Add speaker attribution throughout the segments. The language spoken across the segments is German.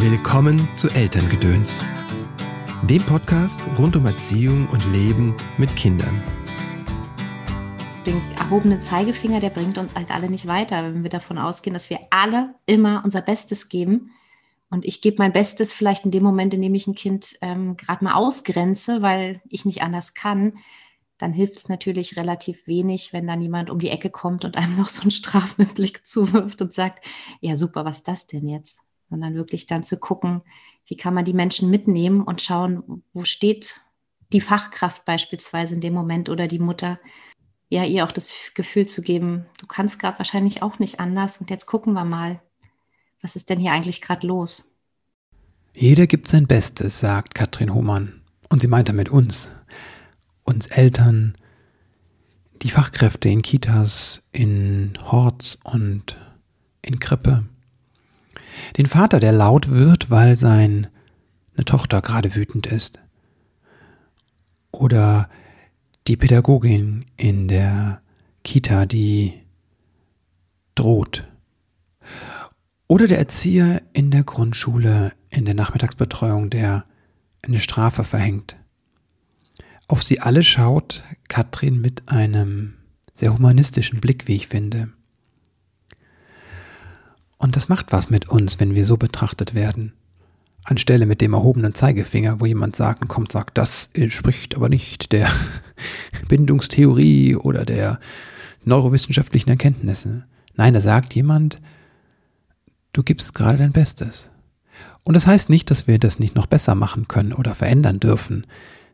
Speaker 1: Willkommen zu Elterngedöns, dem Podcast rund um Erziehung und Leben mit Kindern.
Speaker 2: Den erhobenen Zeigefinger, der bringt uns halt alle nicht weiter, wenn wir davon ausgehen, dass wir alle immer unser Bestes geben. Und ich gebe mein Bestes vielleicht in dem Moment, in dem ich ein Kind ähm, gerade mal ausgrenze, weil ich nicht anders kann. Dann hilft es natürlich relativ wenig, wenn dann jemand um die Ecke kommt und einem noch so einen strafenden Blick zuwirft und sagt, ja super, was ist das denn jetzt? Sondern wirklich dann zu gucken, wie kann man die Menschen mitnehmen und schauen, wo steht die Fachkraft beispielsweise in dem Moment oder die Mutter, ja, ihr auch das Gefühl zu geben, du kannst gerade wahrscheinlich auch nicht anders und jetzt gucken wir mal, was ist denn hier eigentlich gerade los?
Speaker 1: Jeder gibt sein Bestes, sagt Katrin Hohmann. Und sie meint damit uns, uns Eltern, die Fachkräfte in Kitas, in Horts und in Krippe. Den Vater, der laut wird, weil seine Tochter gerade wütend ist. Oder die Pädagogin in der Kita, die droht. Oder der Erzieher in der Grundschule, in der Nachmittagsbetreuung, der eine Strafe verhängt. Auf sie alle schaut Katrin mit einem sehr humanistischen Blick, wie ich finde. Und das macht was mit uns, wenn wir so betrachtet werden. Anstelle mit dem erhobenen Zeigefinger, wo jemand sagt, kommt, sagt, das entspricht aber nicht der Bindungstheorie oder der neurowissenschaftlichen Erkenntnisse. Nein, da sagt jemand, du gibst gerade dein Bestes. Und das heißt nicht, dass wir das nicht noch besser machen können oder verändern dürfen.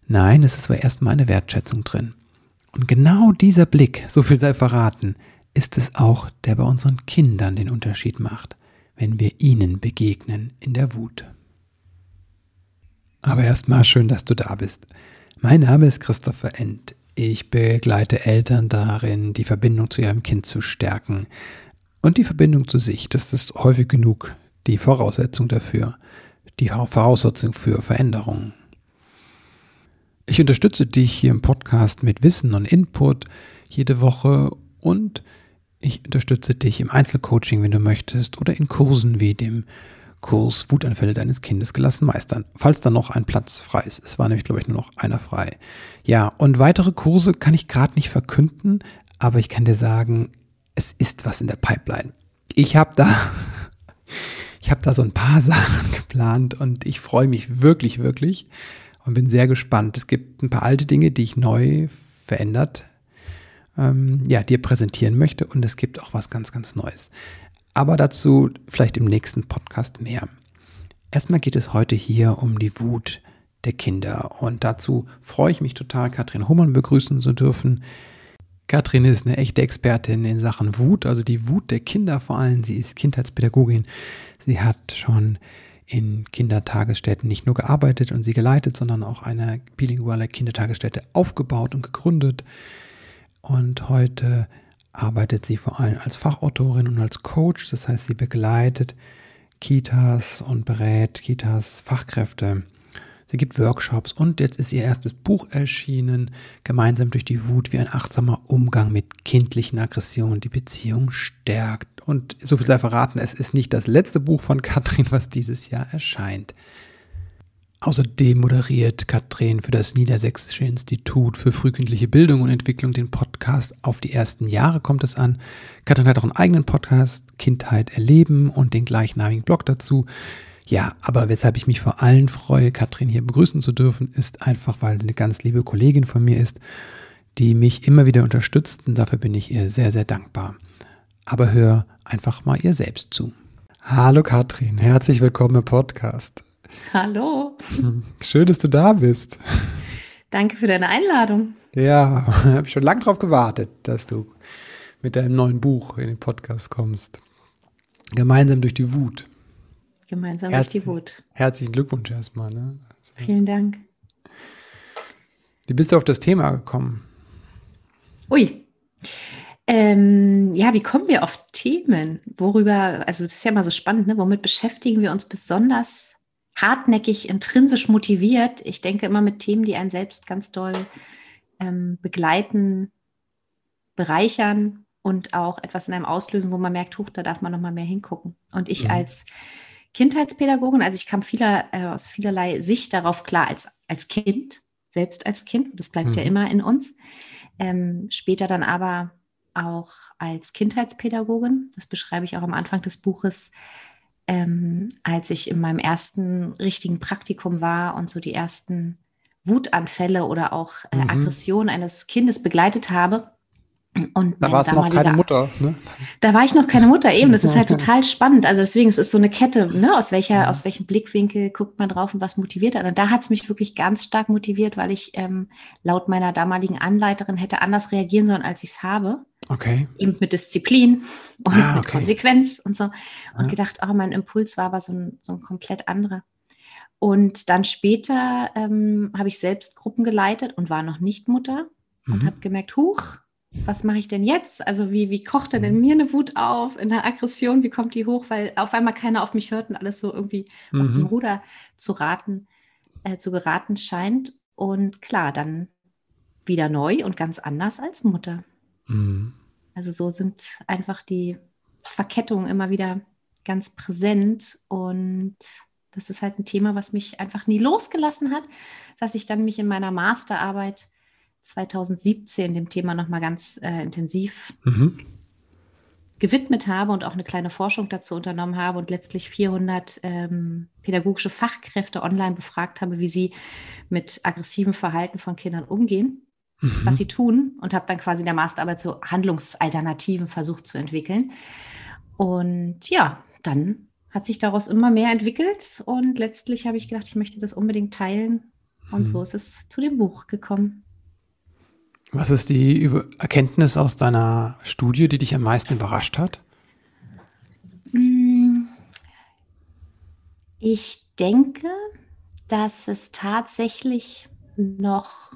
Speaker 1: Nein, es ist aber erstmal eine Wertschätzung drin. Und genau dieser Blick, so viel sei verraten, ist es auch, der bei unseren Kindern den Unterschied macht, wenn wir ihnen begegnen in der Wut. Aber erstmal schön, dass du da bist. Mein Name ist Christopher End. Ich begleite Eltern darin, die Verbindung zu ihrem Kind zu stärken. Und die Verbindung zu sich, das ist häufig genug die Voraussetzung dafür, die Voraussetzung für Veränderungen. Ich unterstütze dich hier im Podcast mit Wissen und Input jede Woche und ich unterstütze dich im Einzelcoaching, wenn du möchtest, oder in Kursen wie dem Kurs Wutanfälle deines Kindes gelassen meistern, falls da noch ein Platz frei ist. Es war nämlich, glaube ich, nur noch einer frei. Ja, und weitere Kurse kann ich gerade nicht verkünden, aber ich kann dir sagen, es ist was in der Pipeline. Ich habe da, ich habe da so ein paar Sachen geplant und ich freue mich wirklich, wirklich und bin sehr gespannt. Es gibt ein paar alte Dinge, die ich neu verändert ähm, ja, dir präsentieren möchte. Und es gibt auch was ganz, ganz Neues. Aber dazu vielleicht im nächsten Podcast mehr. Erstmal geht es heute hier um die Wut der Kinder. Und dazu freue ich mich total, Katrin Hummern begrüßen zu dürfen. Katrin ist eine echte Expertin in Sachen Wut, also die Wut der Kinder vor allem. Sie ist Kindheitspädagogin. Sie hat schon in Kindertagesstätten nicht nur gearbeitet und sie geleitet, sondern auch eine bilinguale Kindertagesstätte aufgebaut und gegründet. Und heute arbeitet sie vor allem als Fachautorin und als Coach. Das heißt, sie begleitet Kitas und berät Kitas Fachkräfte. Sie gibt Workshops und jetzt ist ihr erstes Buch erschienen, gemeinsam durch die Wut, wie ein achtsamer Umgang mit kindlichen Aggressionen die Beziehung stärkt. Und so viel sei verraten, es ist nicht das letzte Buch von Katrin, was dieses Jahr erscheint. Außerdem moderiert Katrin für das Niedersächsische Institut für frühkindliche Bildung und Entwicklung den Podcast Auf die ersten Jahre kommt es an. Katrin hat auch einen eigenen Podcast, Kindheit erleben und den gleichnamigen Blog dazu. Ja, aber weshalb ich mich vor allem freue, Katrin hier begrüßen zu dürfen, ist einfach, weil eine ganz liebe Kollegin von mir ist, die mich immer wieder unterstützt und dafür bin ich ihr sehr, sehr dankbar. Aber hör einfach mal ihr selbst zu. Hallo Katrin, herzlich willkommen im Podcast.
Speaker 2: Hallo.
Speaker 1: Schön, dass du da bist.
Speaker 2: Danke für deine Einladung.
Speaker 1: Ja, habe ich schon lange darauf gewartet, dass du mit deinem neuen Buch in den Podcast kommst. Gemeinsam durch die Wut.
Speaker 2: Gemeinsam Herz durch die Wut.
Speaker 1: Herzlichen Glückwunsch erstmal. Ne?
Speaker 2: Vielen Dank.
Speaker 1: Wie bist du auf das Thema gekommen?
Speaker 2: Ui. Ähm, ja, wie kommen wir auf Themen? Worüber, also das ist ja immer so spannend, ne? womit beschäftigen wir uns besonders hartnäckig, intrinsisch motiviert. Ich denke immer mit Themen, die einen selbst ganz doll ähm, begleiten, bereichern und auch etwas in einem auslösen, wo man merkt, huch, da darf man noch mal mehr hingucken. Und ich mhm. als Kindheitspädagogin, also ich kam vieler, äh, aus vielerlei Sicht darauf klar als, als Kind, selbst als Kind, das bleibt mhm. ja immer in uns. Ähm, später dann aber auch als Kindheitspädagogin, das beschreibe ich auch am Anfang des Buches, ähm, als ich in meinem ersten richtigen Praktikum war und so die ersten Wutanfälle oder auch äh, mhm. Aggression eines Kindes begleitet habe.
Speaker 1: Und da war es noch keine Mutter. Ne?
Speaker 2: Da war ich noch keine Mutter, eben. Das ist halt total spannend. Also deswegen, es ist so eine Kette, ne? aus, welcher, ja. aus welchem Blickwinkel guckt man drauf und was motiviert hat. Und da hat es mich wirklich ganz stark motiviert, weil ich ähm, laut meiner damaligen Anleiterin hätte anders reagieren sollen, als ich es habe.
Speaker 1: Okay.
Speaker 2: Eben mit Disziplin und ah, mit Konsequenz und so. Und ja. gedacht, oh, mein Impuls war aber so ein, so ein komplett anderer. Und dann später ähm, habe ich selbst Gruppen geleitet und war noch nicht Mutter mhm. und habe gemerkt, huch, was mache ich denn jetzt? Also wie, wie kocht denn in mhm. mir eine Wut auf, in der Aggression, wie kommt die hoch? Weil auf einmal keiner auf mich hört und alles so irgendwie mhm. aus dem mhm. Ruder zu raten, äh, zu geraten scheint. Und klar, dann wieder neu und ganz anders als Mutter. Mhm. Also so sind einfach die Verkettungen immer wieder ganz präsent und das ist halt ein Thema, was mich einfach nie losgelassen hat, dass ich dann mich in meiner Masterarbeit 2017 dem Thema nochmal ganz äh, intensiv mhm. gewidmet habe und auch eine kleine Forschung dazu unternommen habe und letztlich 400 ähm, pädagogische Fachkräfte online befragt habe, wie sie mit aggressivem Verhalten von Kindern umgehen, mhm. was sie tun und habe dann quasi in der Masterarbeit so Handlungsalternativen versucht zu entwickeln. Und ja, dann hat sich daraus immer mehr entwickelt und letztlich habe ich gedacht, ich möchte das unbedingt teilen. Und mhm. so ist es zu dem Buch gekommen.
Speaker 1: Was ist die Erkenntnis aus deiner Studie, die dich am meisten überrascht hat?
Speaker 2: Mm. Ich denke, dass es tatsächlich noch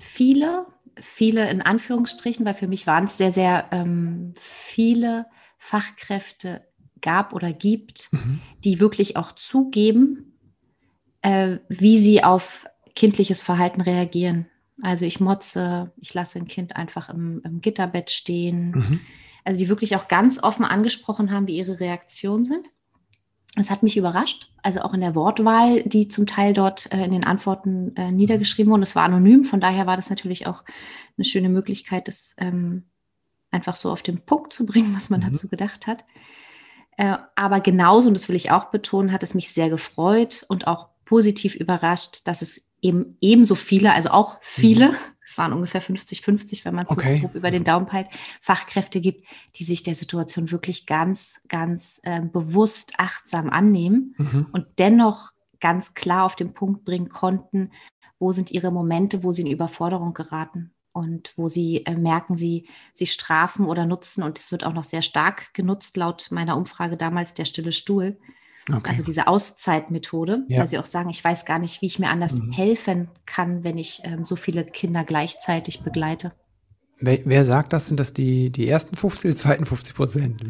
Speaker 2: viele, viele in Anführungsstrichen, weil für mich waren es sehr, sehr ähm, viele Fachkräfte gab oder gibt, mhm. die wirklich auch zugeben, äh, wie sie auf kindliches Verhalten reagieren. Also ich motze, ich lasse ein Kind einfach im, im Gitterbett stehen. Mhm. Also die wirklich auch ganz offen angesprochen haben, wie ihre Reaktionen sind. Das hat mich überrascht. Also auch in der Wortwahl, die zum Teil dort äh, in den Antworten äh, niedergeschrieben wurden. Es war anonym, von daher war das natürlich auch eine schöne Möglichkeit, das ähm, einfach so auf den Punkt zu bringen, was man mhm. dazu gedacht hat. Äh, aber genauso, und das will ich auch betonen, hat es mich sehr gefreut und auch positiv überrascht, dass es eben ebenso viele, also auch viele, mhm. Es waren ungefähr 50, 50, wenn man so okay. grob über den Daumen peilt, Fachkräfte gibt, die sich der Situation wirklich ganz, ganz äh, bewusst, achtsam annehmen mhm. und dennoch ganz klar auf den Punkt bringen konnten, wo sind ihre Momente, wo sie in Überforderung geraten und wo sie äh, merken, sie, sie strafen oder nutzen. Und es wird auch noch sehr stark genutzt, laut meiner Umfrage damals, der stille Stuhl. Okay. Also diese Auszeitmethode, ja. weil sie auch sagen, ich weiß gar nicht, wie ich mir anders mhm. helfen kann, wenn ich ähm, so viele Kinder gleichzeitig begleite.
Speaker 1: Wer, wer, sagt das? Sind das die, die ersten 50, die zweiten 50 Prozent?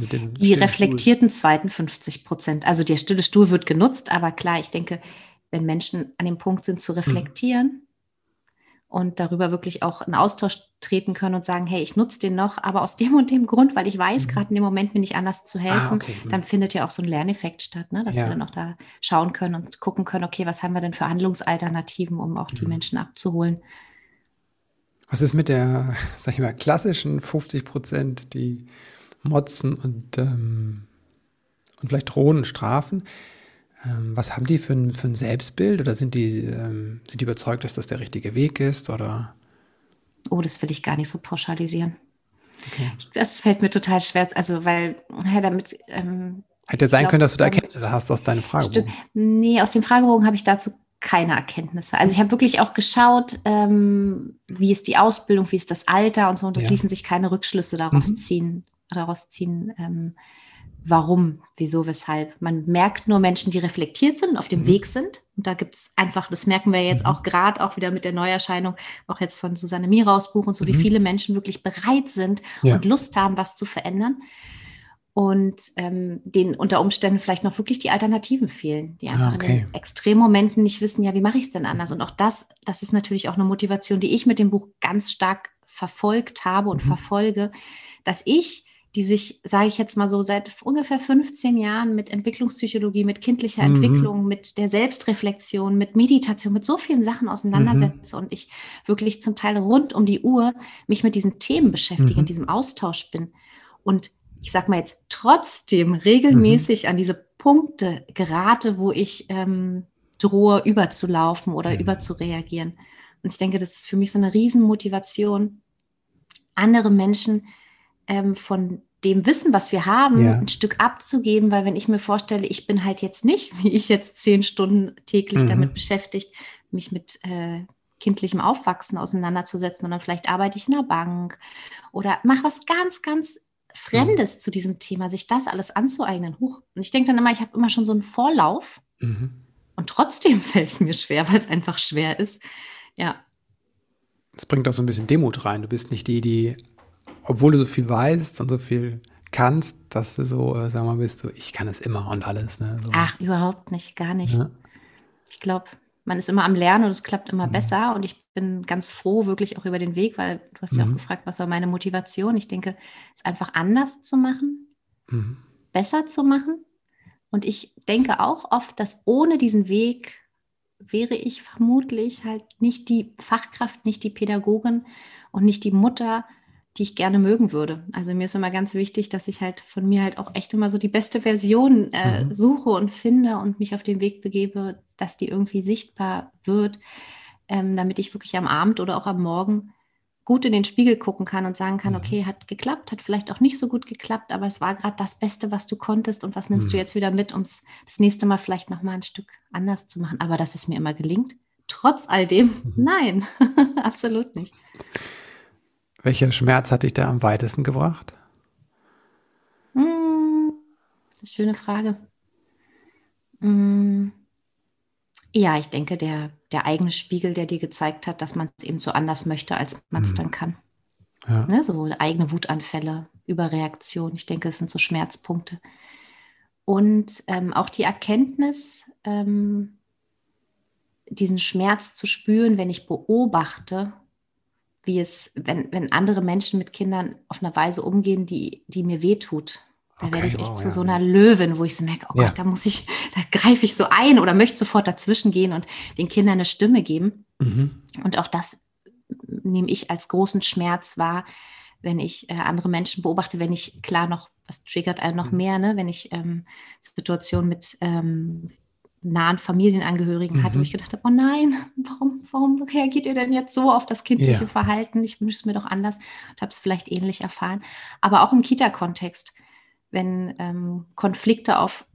Speaker 2: die reflektierten Stuhl? zweiten 50 Prozent. Also der stille Stuhl wird genutzt, aber klar, ich denke, wenn Menschen an dem Punkt sind zu reflektieren, mhm und darüber wirklich auch in Austausch treten können und sagen, hey, ich nutze den noch, aber aus dem und dem Grund, weil ich weiß, mhm. gerade in dem Moment mir nicht anders zu ah, helfen, ah, okay. mhm. dann findet ja auch so ein Lerneffekt statt, ne? dass ja. wir dann auch da schauen können und gucken können, okay, was haben wir denn für Handlungsalternativen, um auch die mhm. Menschen abzuholen.
Speaker 1: Was ist mit der, sag ich mal, klassischen 50 Prozent, die motzen und, ähm, und vielleicht drohen Strafen? Ähm, was haben die für ein, für ein Selbstbild oder sind die, ähm, sind die überzeugt, dass das der richtige Weg ist? Oder?
Speaker 2: Oh, das will ich gar nicht so pauschalisieren. Okay. Das fällt mir total schwer, also weil ja, damit. Ähm,
Speaker 1: Hätte sein glaub, können, dass du da Erkenntnisse hast aus deinem Fragebogen.
Speaker 2: Nee, aus dem Fragebogen habe ich dazu keine Erkenntnisse. Also ich habe wirklich auch geschaut, ähm, wie ist die Ausbildung, wie ist das Alter und so, und das ja. ließen sich keine Rückschlüsse darauf mhm. ziehen, daraus ziehen, ähm, warum, wieso, weshalb. Man merkt nur Menschen, die reflektiert sind, auf dem mhm. Weg sind. Und da gibt es einfach, das merken wir jetzt mhm. auch gerade auch wieder mit der Neuerscheinung, auch jetzt von Susanne Miraus Buch und so, mhm. wie viele Menschen wirklich bereit sind ja. und Lust haben, was zu verändern. Und ähm, denen unter Umständen vielleicht noch wirklich die Alternativen fehlen, die einfach ah, okay. in den Extremmomenten nicht wissen, ja, wie mache ich es denn anders? Und auch das, das ist natürlich auch eine Motivation, die ich mit dem Buch ganz stark verfolgt habe und mhm. verfolge, dass ich die sich, sage ich jetzt mal so, seit ungefähr 15 Jahren mit Entwicklungspsychologie, mit kindlicher
Speaker 1: Mhm.
Speaker 2: Entwicklung, mit der Selbstreflexion, mit Meditation, mit so vielen Sachen auseinandersetze und ich wirklich zum Teil rund um die Uhr mich mit diesen Themen beschäftige,
Speaker 1: Mhm.
Speaker 2: in diesem Austausch bin. Und ich sage mal jetzt trotzdem regelmäßig an diese Punkte gerate, wo ich ähm, drohe, überzulaufen oder
Speaker 1: Mhm.
Speaker 2: überzureagieren. Und ich denke, das ist für mich so eine Riesenmotivation, andere Menschen ähm, von dem Wissen, was wir haben,
Speaker 1: Ja.
Speaker 2: ein Stück abzugeben, weil wenn ich mir vorstelle, ich bin halt jetzt nicht, wie ich jetzt zehn Stunden täglich
Speaker 1: Mhm.
Speaker 2: damit beschäftigt, mich mit äh, kindlichem Aufwachsen auseinanderzusetzen, sondern vielleicht arbeite ich in einer Bank oder mache was ganz, ganz Fremdes zu diesem Thema, sich das alles anzueignen. Huch. Und ich denke dann immer, ich habe immer schon so einen Vorlauf
Speaker 1: Mhm.
Speaker 2: und trotzdem fällt es mir schwer, weil es einfach schwer ist. Ja,
Speaker 1: Das bringt auch so ein bisschen Demut rein. Du bist nicht die, die, obwohl du so viel weißt und so viel kannst, dass du so, äh, sag mal, bist du, ich kann es immer und alles. Ne? So.
Speaker 2: ach, überhaupt nicht, gar nicht.
Speaker 1: Ja.
Speaker 2: Ich glaube, man ist immer am Lernen und es klappt immer
Speaker 1: Mhm.
Speaker 2: besser. Und ich bin ganz froh, wirklich auch über den Weg, weil du hast ja auch
Speaker 1: Mhm.
Speaker 2: gefragt, was war meine Motivation? Ich denke, es einfach anders zu machen,
Speaker 1: Mhm.
Speaker 2: besser zu machen. Und ich denke auch oft, dass ohne diesen Weg wäre ich vermutlich halt nicht die Fachkraft, nicht die Pädagogin und nicht die Mutter, die ich gerne mögen würde. Also mir ist immer ganz wichtig, dass ich halt von mir halt auch echt immer so die beste Version äh,
Speaker 1: Mhm.
Speaker 2: suche und finde und mich auf den Weg begebe, dass die irgendwie sichtbar wird, ähm, damit ich wirklich am Abend oder auch am Morgen gut in den Spiegel gucken kann und sagen kann,
Speaker 1: Mhm.
Speaker 2: okay, hat geklappt, hat vielleicht auch nicht so gut geklappt, aber es war gerade das Beste, was du konntest und was nimmst
Speaker 1: Mhm.
Speaker 2: du jetzt wieder mit, um es das nächste Mal vielleicht nochmal ein Stück anders zu machen. Aber dass es mir immer gelingt, trotz all dem,
Speaker 1: Mhm.
Speaker 2: nein, absolut nicht.
Speaker 1: Welcher Schmerz hat dich da am weitesten gebracht?
Speaker 2: Hm, eine schöne Frage. Hm, ja, ich denke, der, der eigene Spiegel, der dir gezeigt hat, dass man es eben so anders möchte, als man es
Speaker 1: Mhm.
Speaker 2: dann kann.
Speaker 1: Ja.
Speaker 2: Ne, so eigene Wutanfälle, Überreaktion. Ich denke, es sind so Schmerzpunkte. Und ähm, auch die Erkenntnis, ähm, diesen Schmerz zu spüren, wenn ich beobachte, wie es, wenn, wenn andere Menschen mit Kindern auf eine Weise umgehen, die, die mir wehtut. Da
Speaker 1: Okay,
Speaker 2: werde ich echt
Speaker 1: wow,
Speaker 2: zu
Speaker 1: ja.
Speaker 2: so einer Löwin, wo ich so merke, oh
Speaker 1: Ja.
Speaker 2: Gott, da muss ich, da greife ich so ein oder möchte sofort dazwischen gehen und den Kindern eine Stimme geben.
Speaker 1: Mhm.
Speaker 2: Und auch das nehme ich als großen Schmerz wahr, wenn ich äh, andere Menschen beobachte, wenn ich klar noch, was triggert einen noch
Speaker 1: Mhm.
Speaker 2: mehr, ne? wenn ich ähm, Situationen mit ähm, nahen Familienangehörigen hatte, wo
Speaker 1: Mhm.
Speaker 2: ich gedacht habe, oh nein, warum, warum reagiert ihr denn jetzt so auf das kindliche
Speaker 1: Ja.
Speaker 2: Verhalten? Ich wünsche es mir doch anders und habe es vielleicht ähnlich erfahren. Aber auch im Kita-Kontext, wenn ähm, Konflikte auf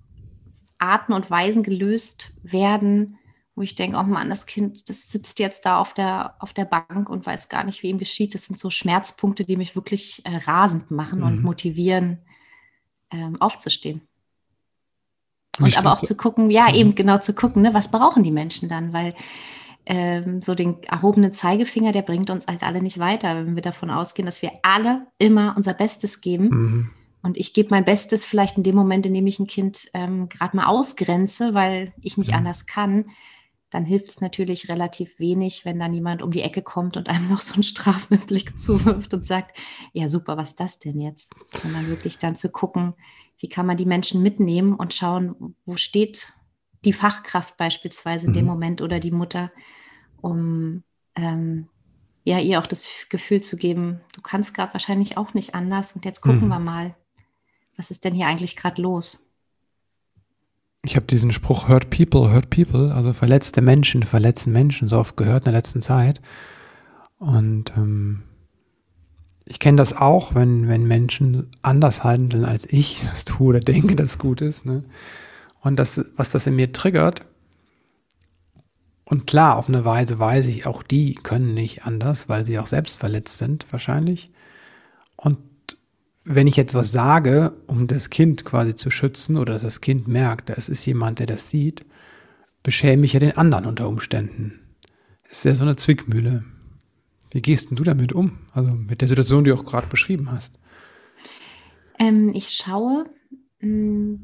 Speaker 2: Arten und Weisen gelöst werden, wo ich denke, oh Mann, das Kind, das sitzt jetzt da auf der, auf der Bank und weiß gar nicht, wie ihm geschieht. Das sind so Schmerzpunkte, die mich wirklich äh, rasend machen und
Speaker 1: Mhm.
Speaker 2: motivieren, ähm, aufzustehen. Und aber auch zu gucken, ja,
Speaker 1: Mhm.
Speaker 2: eben genau zu gucken, ne, was brauchen die Menschen dann? Weil ähm, so den erhobenen Zeigefinger, der bringt uns halt alle nicht weiter, wenn wir davon ausgehen, dass wir alle immer unser Bestes geben.
Speaker 1: Mhm.
Speaker 2: Und ich gebe mein Bestes vielleicht in dem Moment, in dem ich ein Kind ähm, gerade mal ausgrenze, weil ich nicht
Speaker 1: Mhm.
Speaker 2: anders kann. Dann hilft es natürlich relativ wenig, wenn dann jemand um die Ecke kommt und einem noch so einen strafenden Blick zuwirft und sagt, ja super, was ist das denn jetzt? Sondern wirklich dann zu gucken, wie kann man die Menschen mitnehmen und schauen, wo steht die Fachkraft beispielsweise in dem
Speaker 1: Mhm.
Speaker 2: Moment oder die Mutter, um ähm, ja ihr auch das Gefühl zu geben, du kannst gerade wahrscheinlich auch nicht anders und jetzt gucken
Speaker 1: Mhm.
Speaker 2: wir mal, was ist denn hier eigentlich gerade los?
Speaker 1: Ich habe diesen Spruch Hurt People, Hurt People, also verletzte Menschen verletzen Menschen, so oft gehört in der letzten Zeit. Und ähm, ich kenne das auch, wenn, wenn Menschen anders handeln, als ich das tue oder denke, dass es gut ist. Ne? Und das, was das in mir triggert, und klar, auf eine Weise weiß ich, auch die können nicht anders, weil sie auch selbst verletzt sind, wahrscheinlich. Und wenn ich jetzt was sage, um das Kind quasi zu schützen oder dass das Kind merkt, da ist jemand, der das sieht, beschäme ich ja den anderen unter Umständen. Das ist ja so eine Zwickmühle. Wie gehst denn du damit um? Also mit der Situation, die du auch gerade beschrieben hast.
Speaker 2: Ähm, ich schaue mh,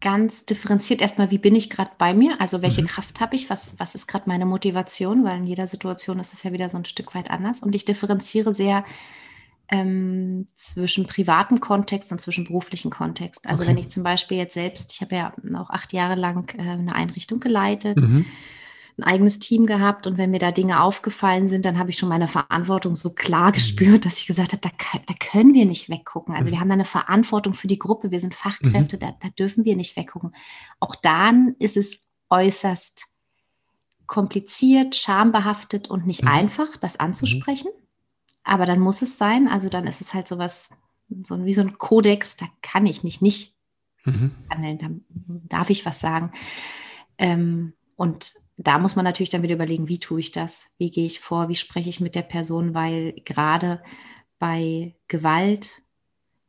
Speaker 2: ganz differenziert erstmal, wie bin ich gerade bei mir? Also welche
Speaker 1: Mhm.
Speaker 2: Kraft habe ich? Was, was ist gerade meine Motivation? Weil in jeder Situation ist es ja wieder so ein Stück weit anders. Und ich differenziere sehr ähm, zwischen privatem Kontext und zwischen beruflichen Kontext. Also
Speaker 1: Okay.
Speaker 2: wenn ich zum Beispiel jetzt selbst, ich habe ja auch acht Jahre lang äh, eine Einrichtung geleitet,
Speaker 1: Mhm.
Speaker 2: Ein eigenes Team gehabt und wenn mir da Dinge aufgefallen sind, dann habe ich schon meine Verantwortung so klar
Speaker 1: Mhm.
Speaker 2: gespürt, dass ich gesagt habe, da, da können wir nicht weggucken. Also
Speaker 1: Mhm.
Speaker 2: wir haben da eine Verantwortung für die Gruppe, wir sind Fachkräfte, da, da dürfen wir nicht weggucken. Auch dann ist es äußerst kompliziert, schambehaftet und nicht
Speaker 1: Mhm.
Speaker 2: einfach, das anzusprechen. Aber dann muss es sein, also dann ist es halt sowas, so wie so ein Kodex, da kann ich nicht nicht
Speaker 1: Mhm.
Speaker 2: handeln, da darf ich was sagen. Ähm, und da muss man natürlich dann wieder überlegen, wie tue ich das? Wie gehe ich vor? Wie spreche ich mit der Person? Weil gerade bei Gewalt,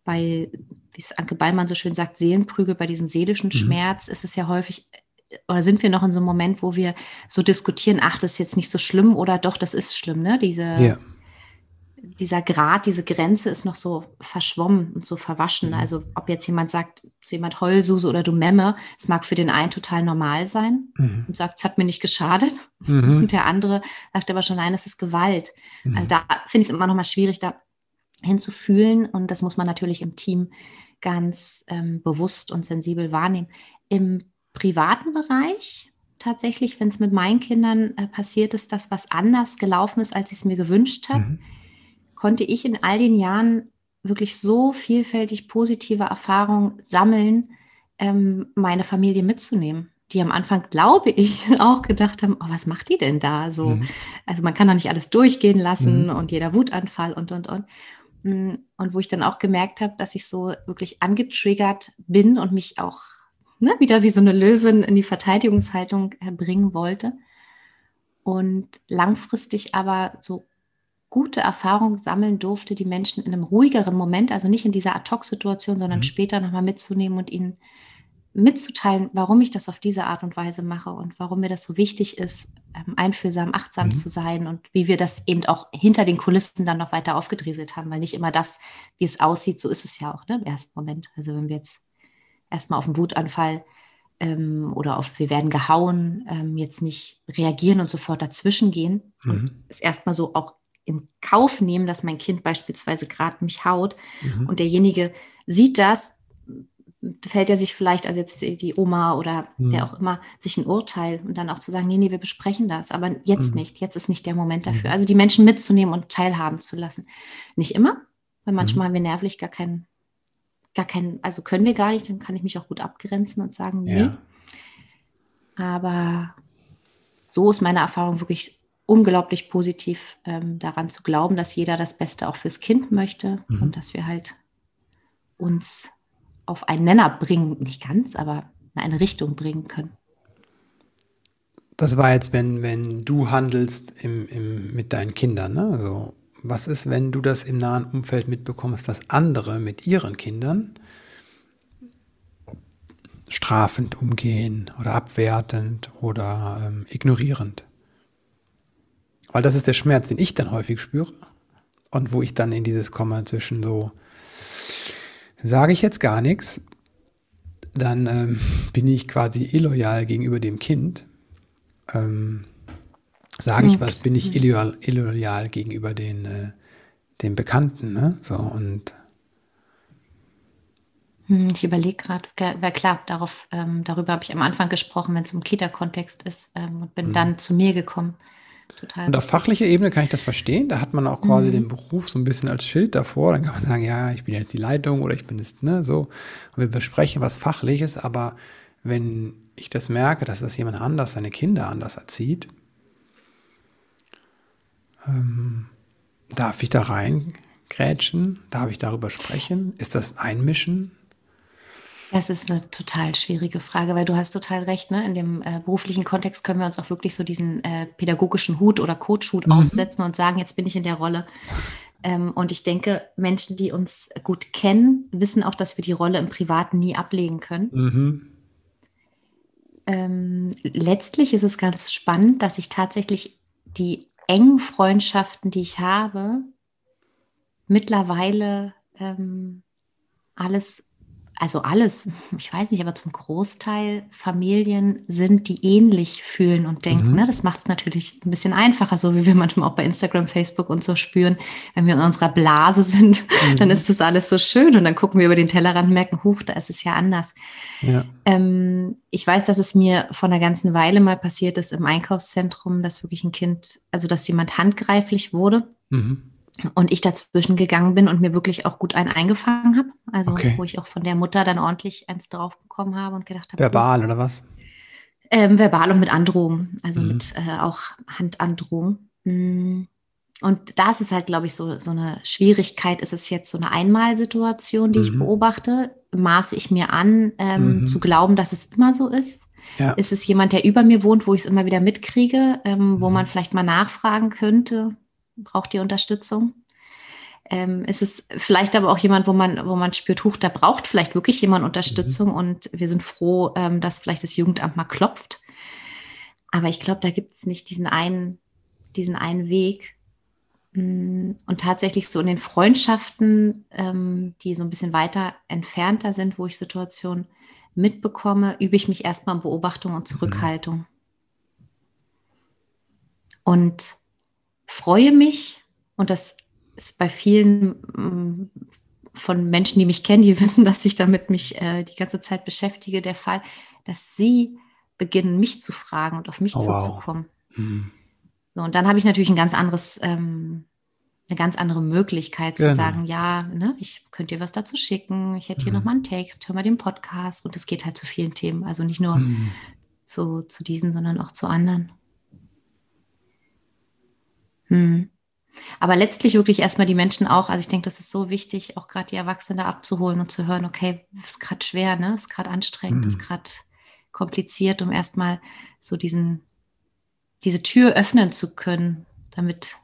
Speaker 2: bei, wie es Anke Ballmann so schön sagt, Seelenprügel, bei diesem seelischen
Speaker 1: Mhm.
Speaker 2: Schmerz ist es ja häufig, oder sind wir noch in so einem Moment, wo wir so diskutieren, ach, das ist jetzt nicht so schlimm oder doch, das ist schlimm, ne? Diese,
Speaker 1: Ja.
Speaker 2: Dieser Grad, diese Grenze ist noch so verschwommen und so verwaschen.
Speaker 1: Mhm.
Speaker 2: Also ob jetzt jemand sagt zu jemand Heulsuse oder du Memme, es mag für den einen total normal sein
Speaker 1: Mhm.
Speaker 2: und sagt, es hat mir nicht geschadet.
Speaker 1: Mhm.
Speaker 2: Und der andere sagt aber schon, nein, das ist Gewalt.
Speaker 1: Mhm.
Speaker 2: Also da finde ich es immer noch mal schwierig, da hinzufühlen. Und das muss man natürlich im Team ganz ähm, bewusst und sensibel wahrnehmen. Im privaten Bereich, tatsächlich, wenn es mit meinen Kindern äh, passiert ist, dass was anders gelaufen ist, als ich es mir gewünscht habe,
Speaker 1: Mhm.
Speaker 2: Konnte ich in all den Jahren wirklich so vielfältig positive Erfahrungen sammeln, ähm, meine Familie mitzunehmen. Die am Anfang, glaube ich, auch gedacht haben, oh, was macht die denn da? So,
Speaker 1: Mhm.
Speaker 2: also man kann doch nicht alles durchgehen lassen
Speaker 1: Mhm.
Speaker 2: und jeder Wutanfall und, und, und. Mm, Und wo ich dann auch gemerkt habe, dass ich so wirklich angetriggert bin und mich auch ne, wieder wie so eine Löwin in die Verteidigungshaltung äh, bringen wollte. Und langfristig aber so gute Erfahrungen sammeln durfte, die Menschen in einem ruhigeren Moment, also nicht in dieser Ad-Hoc-Situation, sondern
Speaker 1: Mhm.
Speaker 2: später nochmal mitzunehmen und ihnen mitzuteilen, warum ich das auf diese Art und Weise mache und warum mir das so wichtig ist, ähm, einfühlsam, achtsam
Speaker 1: Mhm.
Speaker 2: zu sein und wie wir das eben auch hinter den Kulissen dann noch weiter aufgedrieselt haben, weil nicht immer das, wie es aussieht, so ist es ja auch ne, im ersten Moment. Also wenn wir jetzt erstmal auf einen Wutanfall ähm, oder auf wir werden gehauen, ähm, jetzt nicht reagieren und sofort dazwischen gehen und
Speaker 1: Mhm.
Speaker 2: es erstmal so auch in Kauf nehmen, dass mein Kind beispielsweise gerade mich haut
Speaker 1: Mhm.
Speaker 2: und derjenige sieht das, fällt er sich vielleicht, also jetzt die Oma oder
Speaker 1: Mhm.
Speaker 2: wer auch immer, sich ein Urteil und dann auch zu sagen, nee, nee, wir besprechen das, aber jetzt
Speaker 1: Mhm.
Speaker 2: nicht, jetzt ist nicht der Moment dafür.
Speaker 1: Mhm.
Speaker 2: Also die Menschen mitzunehmen und teilhaben zu lassen. Nicht immer, weil manchmal
Speaker 1: Mhm.
Speaker 2: haben wir nervlich gar keinen, gar keinen, also können wir gar nicht, dann kann ich mich auch gut abgrenzen und sagen, nee.
Speaker 1: Ja.
Speaker 2: Aber so ist meine Erfahrung wirklich unglaublich positiv, ähm, daran zu glauben, dass jeder das Beste auch fürs Kind möchte
Speaker 1: Mhm.
Speaker 2: und dass wir halt uns auf einen Nenner bringen, nicht ganz, aber in eine Richtung bringen können.
Speaker 1: Das war jetzt, wenn, wenn du handelst im, im, mit deinen Kindern. Ne? Also, was ist, wenn du das im nahen Umfeld mitbekommst, dass andere mit ihren Kindern strafend umgehen oder abwertend oder ähm, ignorierend? Weil das ist der Schmerz, den ich dann häufig spüre und wo ich dann in dieses komme zwischen so, sage ich jetzt gar nichts, dann ähm, bin ich quasi illoyal gegenüber dem Kind. Ähm, sage ich
Speaker 2: Hm.
Speaker 1: was, bin ich illoyal, illoyal gegenüber den, äh, den Bekannten. Ne? So, und
Speaker 2: Hm, Ich überlege gerade, weil klar, darauf, ähm, darüber habe ich am Anfang gesprochen, wenn es um Kita-Kontext ist ähm, und bin
Speaker 1: Mhm.
Speaker 2: dann zu mir gekommen. Total.
Speaker 1: Und auf fachlicher Ebene kann ich das verstehen. Da hat man auch quasi
Speaker 2: Mhm.
Speaker 1: den Beruf so ein bisschen als Schild davor. Dann kann man sagen, ja, ich bin jetzt die Leitung oder ich bin jetzt, ne, so. Und wir besprechen was Fachliches, aber wenn ich das merke, dass das jemand anders seine Kinder anders erzieht, ähm, darf ich da reingrätschen? Darf ich darüber sprechen? Ist das Einmischen?
Speaker 2: Das ist eine total schwierige Frage, weil du hast total recht, ne? In dem äh, beruflichen Kontext können wir uns auch wirklich so diesen äh, pädagogischen Hut oder Coach-Hut
Speaker 1: Mhm.
Speaker 2: aufsetzen und sagen, jetzt bin ich in der Rolle. Ähm, und ich denke, Menschen, die uns gut kennen, wissen auch, dass wir die Rolle im Privaten nie ablegen können.
Speaker 1: Mhm.
Speaker 2: Ähm, letztlich ist es ganz spannend, dass ich tatsächlich die engen Freundschaften, die ich habe, mittlerweile ähm, alles also alles, ich weiß nicht, aber zum Großteil Familien sind, die ähnlich fühlen und denken. Mhm. Ne? Das macht es natürlich ein bisschen einfacher, so wie wir manchmal auch bei Instagram, Facebook und so spüren. Wenn wir in unserer Blase sind, mhm. dann ist das alles so schön und dann gucken wir über den Tellerrand und merken, huch, da ist es ja anders. Ja. Ähm, ich weiß, dass es mir vor einer ganzen Weile mal passiert ist im Einkaufszentrum, dass wirklich ein Kind, also dass jemand handgreiflich wurde. Mhm und ich dazwischen gegangen bin und mir wirklich auch gut einen eingefangen habe. Also okay. wo ich auch von der Mutter dann ordentlich eins drauf bekommen habe und gedacht habe.
Speaker 1: Verbal gut, oder was?
Speaker 2: Ähm, verbal und mit Androhung, also mhm. mit äh, auch Handandrohung. Mm. Und da ist es halt, glaube ich, so, so eine Schwierigkeit. Ist es jetzt so eine Einmalsituation, die mhm. ich beobachte? Maße ich mir an, ähm, mhm. zu glauben, dass es immer so ist? Ja. Ist es jemand, der über mir wohnt, wo ich es immer wieder mitkriege, ähm, wo mhm. man vielleicht mal nachfragen könnte? Braucht die Unterstützung. Ähm, ist es vielleicht aber auch jemand, wo man, wo man spürt, huch, da braucht vielleicht wirklich jemand Unterstützung mhm. und wir sind froh, ähm, dass vielleicht das Jugendamt mal klopft. Aber ich glaube, da gibt es nicht diesen einen, diesen einen Weg. Mm, und tatsächlich so in den Freundschaften, ähm, die so ein bisschen weiter entfernter sind, wo ich Situationen mitbekomme, übe ich mich erstmal in Beobachtung und mhm. Zurückhaltung. Mhm. Und freue mich, und das ist bei vielen mm, von Menschen, die mich kennen, die wissen, dass ich damit mich äh, die ganze Zeit beschäftige, der Fall, dass sie beginnen, mich zu fragen und auf mich oh, zuzukommen. Wow. Mhm. So, und dann habe ich natürlich ein ganz anderes, ähm, eine ganz andere Möglichkeit zu genau. sagen, ja, ne, ich könnte dir was dazu schicken, ich hätte mhm. hier nochmal einen Text, hör mal den Podcast und es geht halt zu vielen Themen, also nicht nur mhm. zu, zu diesen, sondern auch zu anderen. Hm. Aber letztlich wirklich erstmal die Menschen auch, also ich denke, das ist so wichtig, auch gerade die Erwachsenen abzuholen und zu hören, okay, ist gerade schwer, ne? Ist gerade anstrengend, mhm. ist gerade kompliziert, um erstmal so diesen, diese Tür öffnen zu können, damit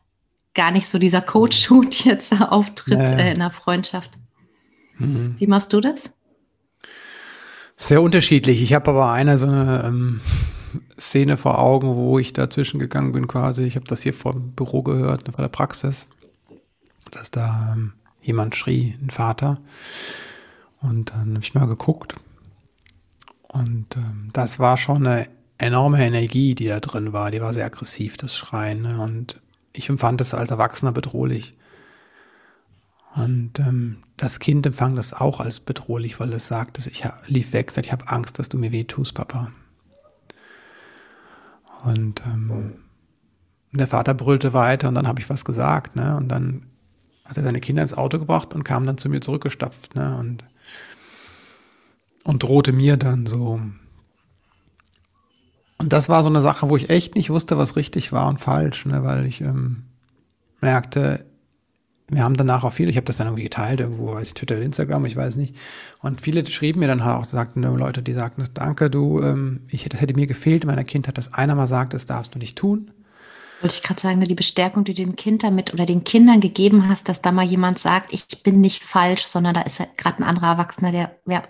Speaker 2: gar nicht so dieser Coach-Hut jetzt auftritt ja. äh, in einer Freundschaft. Mhm. Wie machst du das?
Speaker 1: Sehr unterschiedlich. Ich habe aber eine so eine ähm, Szene vor Augen, wo ich dazwischen gegangen bin quasi. Ich habe das hier vom Büro gehört, vor der Praxis, dass da ähm, jemand schrie, ein Vater. Und dann habe ich mal geguckt. Und ähm, das war schon eine enorme Energie, die da drin war. Die war sehr aggressiv, das Schreien. Ne? Und ich empfand es als Erwachsener bedrohlich. Und ähm, das Kind empfand das auch als bedrohlich, weil es sagte, ich lief weg, sagt, ich habe Angst, dass du mir weh tust, Papa. Und ähm, der Vater brüllte weiter und dann habe ich was gesagt, ne? Und dann hat er seine Kinder ins Auto gebracht und kam dann zu mir zurückgestapft, ne? Und, und drohte mir dann so. Und das war so eine Sache, wo ich echt nicht wusste, was richtig war und falsch, ne? Weil ich ähm, merkte, wir haben danach auch viele, ich habe das dann irgendwie geteilt, irgendwo, weiß ich, Twitter, Instagram, ich weiß nicht. Und viele schrieben mir dann halt auch, sagten Leute, die sagten, danke, du, ähm, ich, das hätte mir gefehlt in meiner Kindheit, dass einer mal sagt, das darfst du nicht tun.
Speaker 2: Wollte ich gerade sagen, die Bestärkung, die du dem Kind damit oder den Kindern gegeben hast, dass da mal jemand sagt, ich bin nicht falsch, sondern da ist gerade ein anderer Erwachsener, der, ja,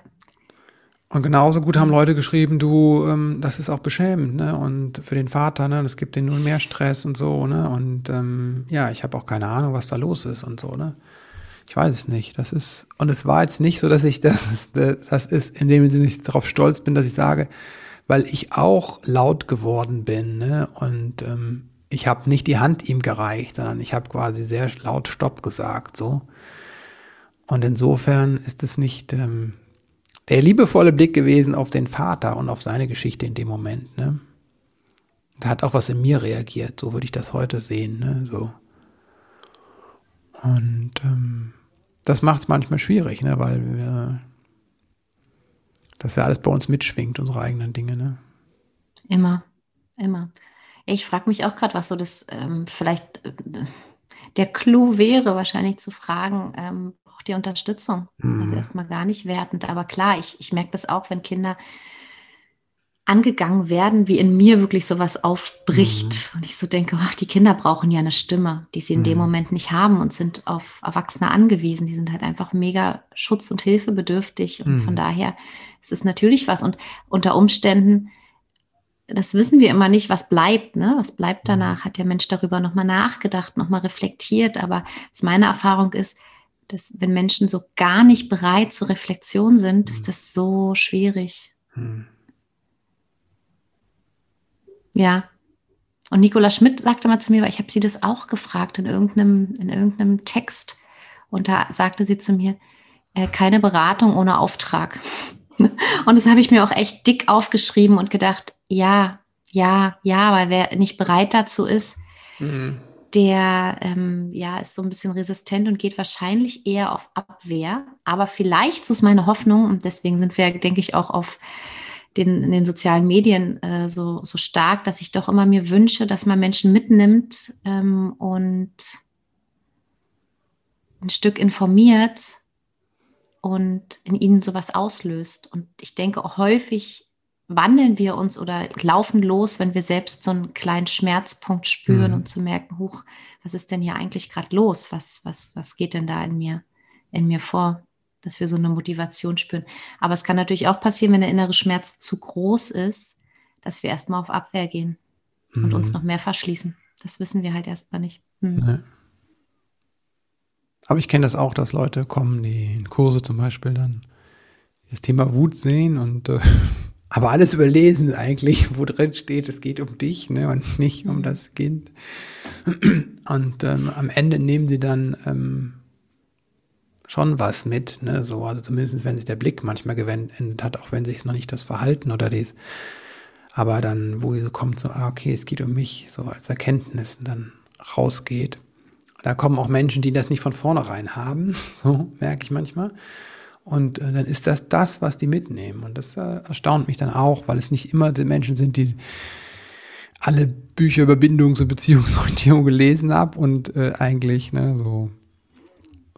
Speaker 1: und genauso gut haben Leute geschrieben, du, ähm, das ist auch beschämend, ne? Und für den Vater, ne? Das gibt den nur mehr Stress und so, ne? Und ähm, ja, ich habe auch keine Ahnung, was da los ist und so, ne? Ich weiß es nicht. Das ist, und es war jetzt nicht so, dass ich das, das ist, in dem Sinne ich darauf stolz bin, dass ich sage, weil ich auch laut geworden bin, ne? Und ähm, ich habe nicht die Hand ihm gereicht, sondern ich habe quasi sehr laut Stopp gesagt, so. Und insofern ist es nicht, ähm, der liebevolle Blick gewesen auf den Vater und auf seine Geschichte in dem Moment. Ne? Da hat auch was in mir reagiert, so würde ich das heute sehen. Ne? So. Und ähm, das macht es manchmal schwierig, ne? weil wir, das ja alles bei uns mitschwingt, unsere eigenen Dinge. Ne?
Speaker 2: Immer, immer. Ich frage mich auch gerade, was so das ähm, vielleicht äh, der Clou wäre, wahrscheinlich zu fragen, ähm, braucht ihr Unterstützung? Also mhm. Also erstmal gar nicht wertend. Aber klar, ich, ich merke das auch, wenn Kinder angegangen werden, wie in mir wirklich sowas aufbricht. Mhm. Und ich so denke, ach, die Kinder brauchen ja eine Stimme, die sie in mhm. dem Moment nicht haben und sind auf Erwachsene angewiesen. Die sind halt einfach mega schutz- und hilfebedürftig. Und mhm. von daher ist es natürlich was. Und unter Umständen, das wissen wir immer nicht, was bleibt. Ne? Was bleibt mhm. danach? Hat der Mensch darüber nochmal nachgedacht, nochmal reflektiert? Aber was meine Erfahrung ist, dass wenn Menschen so gar nicht bereit zur Reflexion sind, ist das so schwierig. Hm. Ja. Und Nicola Schmidt sagte mal zu mir, weil ich habe sie das auch gefragt in irgendeinem, in irgendeinem Text. Und da sagte sie zu mir, äh, keine Beratung ohne Auftrag. und das habe ich mir auch echt dick aufgeschrieben und gedacht, ja, ja, ja, weil wer nicht bereit dazu ist, mhm der ähm, ja, ist so ein bisschen resistent und geht wahrscheinlich eher auf Abwehr. Aber vielleicht, so ist meine Hoffnung, und deswegen sind wir, denke ich, auch auf den, in den sozialen Medien äh, so, so stark, dass ich doch immer mir wünsche, dass man Menschen mitnimmt ähm, und ein Stück informiert und in ihnen sowas auslöst. Und ich denke, häufig wandeln wir uns oder laufen los, wenn wir selbst so einen kleinen Schmerzpunkt spüren mhm. und zu merken, huch, was ist denn hier eigentlich gerade los? Was, was, was geht denn da in mir, in mir vor? Dass wir so eine Motivation spüren. Aber es kann natürlich auch passieren, wenn der innere Schmerz zu groß ist, dass wir erstmal auf Abwehr gehen mhm. und uns mhm. noch mehr verschließen. Das wissen wir halt erstmal nicht. Mhm. Nee.
Speaker 1: Aber ich kenne das auch, dass Leute kommen, die in Kurse zum Beispiel dann das Thema Wut sehen und äh, aber alles überlesen eigentlich, wo drin steht, es geht um dich ne, und nicht um das Kind. Und ähm, am Ende nehmen sie dann ähm, schon was mit, ne, so, also zumindest wenn sich der Blick manchmal gewendet hat, auch wenn sich noch nicht das Verhalten oder dies, aber dann, wo so kommt, so, ah, okay, es geht um mich, so als Erkenntnis dann rausgeht. Da kommen auch Menschen, die das nicht von vornherein haben, so merke ich manchmal. Und äh, dann ist das das, was die mitnehmen. Und das äh, erstaunt mich dann auch, weil es nicht immer die Menschen sind, die alle Bücher über Bindungs- und Beziehungsorientierung gelesen haben und äh, eigentlich ne, so,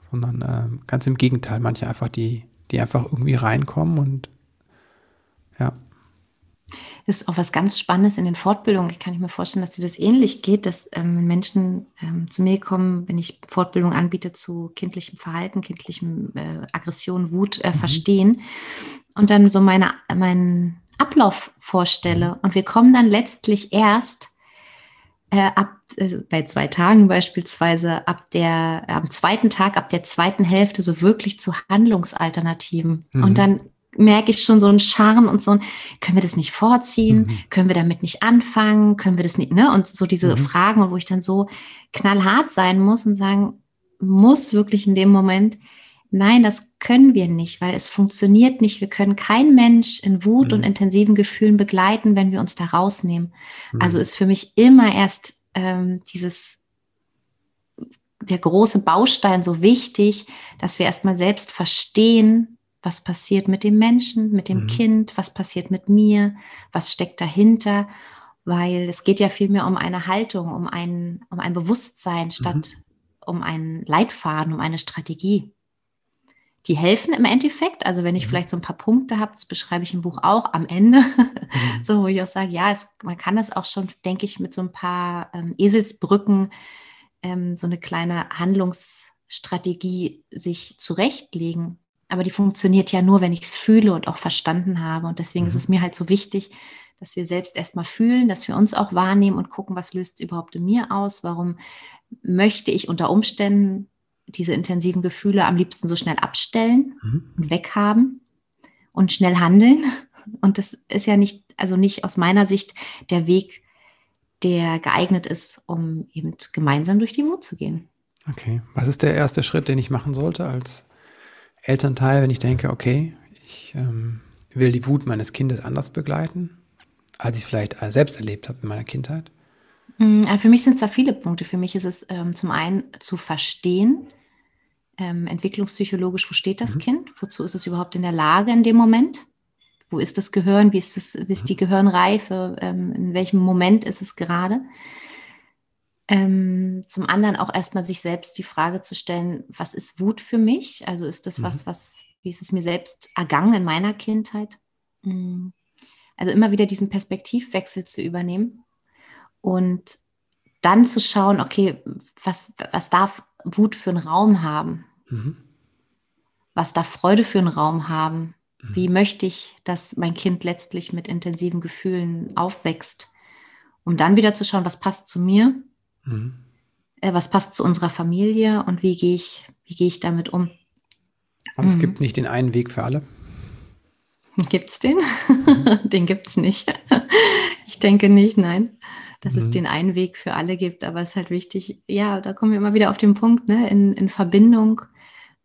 Speaker 1: sondern äh, ganz im Gegenteil, manche einfach die, die einfach irgendwie reinkommen und
Speaker 2: ist auch was ganz Spannendes in den Fortbildungen. Ich kann mir vorstellen, dass dir das ähnlich geht, dass ähm, Menschen ähm, zu mir kommen, wenn ich Fortbildung anbiete zu kindlichem Verhalten, kindlichem äh, Aggression, Wut äh, mhm. verstehen und dann so meine, meinen Ablauf vorstelle. Mhm. Und wir kommen dann letztlich erst äh, ab also bei zwei Tagen beispielsweise ab der am zweiten Tag ab der zweiten Hälfte so wirklich zu Handlungsalternativen mhm. und dann merke ich schon so einen Charme und so ein, können wir das nicht vorziehen? Mhm. Können wir damit nicht anfangen? Können wir das nicht, ne? Und so diese mhm. Fragen, wo ich dann so knallhart sein muss und sagen muss wirklich in dem Moment, nein, das können wir nicht, weil es funktioniert nicht. Wir können kein Mensch in Wut mhm. und intensiven Gefühlen begleiten, wenn wir uns da rausnehmen. Also mhm. ist für mich immer erst ähm, dieses der große Baustein so wichtig, dass wir erstmal selbst verstehen, was passiert mit dem Menschen, mit dem mhm. Kind, was passiert mit mir, was steckt dahinter, weil es geht ja vielmehr um eine Haltung, um ein, um ein Bewusstsein mhm. statt mhm. um einen Leitfaden, um eine Strategie. Die helfen im Endeffekt, also wenn ich mhm. vielleicht so ein paar Punkte habe, das beschreibe ich im Buch auch am Ende, mhm. so wo ich auch sage, ja, es, man kann das auch schon, denke ich, mit so ein paar ähm, Eselsbrücken ähm, so eine kleine Handlungsstrategie sich zurechtlegen aber die funktioniert ja nur, wenn ich es fühle und auch verstanden habe. Und deswegen mhm. ist es mir halt so wichtig, dass wir selbst erstmal fühlen, dass wir uns auch wahrnehmen und gucken, was löst es überhaupt in mir aus? Warum möchte ich unter Umständen diese intensiven Gefühle am liebsten so schnell abstellen mhm. und weghaben und schnell handeln? Und das ist ja nicht, also nicht aus meiner Sicht der Weg, der geeignet ist, um eben gemeinsam durch die Wut zu gehen.
Speaker 1: Okay. Was ist der erste Schritt, den ich machen sollte als Elternteil, wenn ich denke, okay, ich ähm, will die Wut meines Kindes anders begleiten, als ich es vielleicht selbst erlebt habe in meiner Kindheit?
Speaker 2: Mm, für mich sind es da viele Punkte. Für mich ist es ähm, zum einen zu verstehen, ähm, entwicklungspsychologisch, wo steht das mhm. Kind? Wozu ist es überhaupt in der Lage in dem Moment? Wo ist das Gehirn? Wie ist, das, wie ist die mhm. Gehirnreife? Ähm, in welchem Moment ist es gerade? Ähm, zum anderen auch erstmal sich selbst die Frage zu stellen, was ist Wut für mich? Also ist das mhm. was, was, wie ist es mir selbst ergangen in meiner Kindheit? Mm. Also immer wieder diesen Perspektivwechsel zu übernehmen und dann zu schauen, okay, was, was darf Wut für einen Raum haben? Mhm. Was darf Freude für einen Raum haben? Mhm. Wie möchte ich, dass mein Kind letztlich mit intensiven Gefühlen aufwächst? Um dann wieder zu schauen, was passt zu mir Mhm. Äh, was passt zu unserer Familie und wie gehe ich, wie gehe ich damit um?
Speaker 1: Mhm. es gibt nicht den einen Weg für alle.
Speaker 2: Gibt es den? Mhm. den gibt es nicht. ich denke nicht, nein, dass mhm. es den einen Weg für alle gibt. Aber es ist halt wichtig, ja, da kommen wir immer wieder auf den Punkt, ne, in, in Verbindung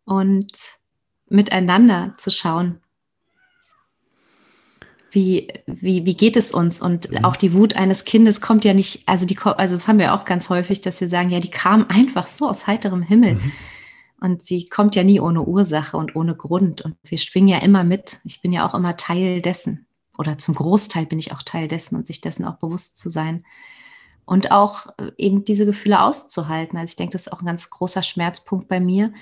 Speaker 2: und miteinander zu schauen. Wie, wie, wie geht es uns? Und mhm. auch die Wut eines Kindes kommt ja nicht, also die, also das haben wir auch ganz häufig, dass wir sagen, ja, die kam einfach so aus heiterem Himmel. Mhm. Und sie kommt ja nie ohne Ursache und ohne Grund. Und wir schwingen ja immer mit. Ich bin ja auch immer Teil dessen. Oder zum Großteil bin ich auch Teil dessen und sich dessen auch bewusst zu sein. Und auch äh, eben diese Gefühle auszuhalten. Also ich denke, das ist auch ein ganz großer Schmerzpunkt bei mir.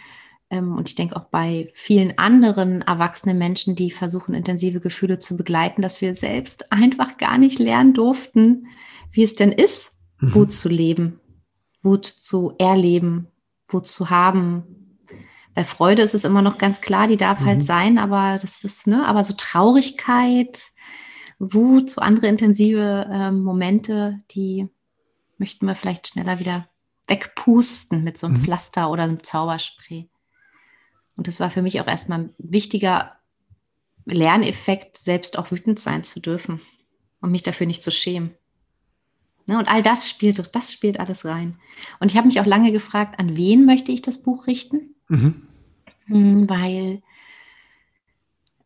Speaker 2: Ähm, und ich denke auch bei vielen anderen erwachsenen Menschen, die versuchen, intensive Gefühle zu begleiten, dass wir selbst einfach gar nicht lernen durften, wie es denn ist, mhm. Wut zu leben, Wut zu erleben, Wut zu haben, bei Freude ist es immer noch ganz klar, die darf halt mhm. halt sein, aber das ist, ne, aber so Traurigkeit, Wut, so andere intensive äh, Momente, die möchten wir vielleicht schneller wieder wegpusten mit so einem mhm. Pflaster oder einem Zauberspray. Und das war für mich auch erstmal ein wichtiger Lerneffekt, selbst auch wütend sein zu dürfen und mich dafür nicht zu schämen. Ne, und all das spielt, das spielt alles rein. Und ich habe mich auch lange gefragt, an wen möchte ich das Buch richten? Mhm. Hm, weil,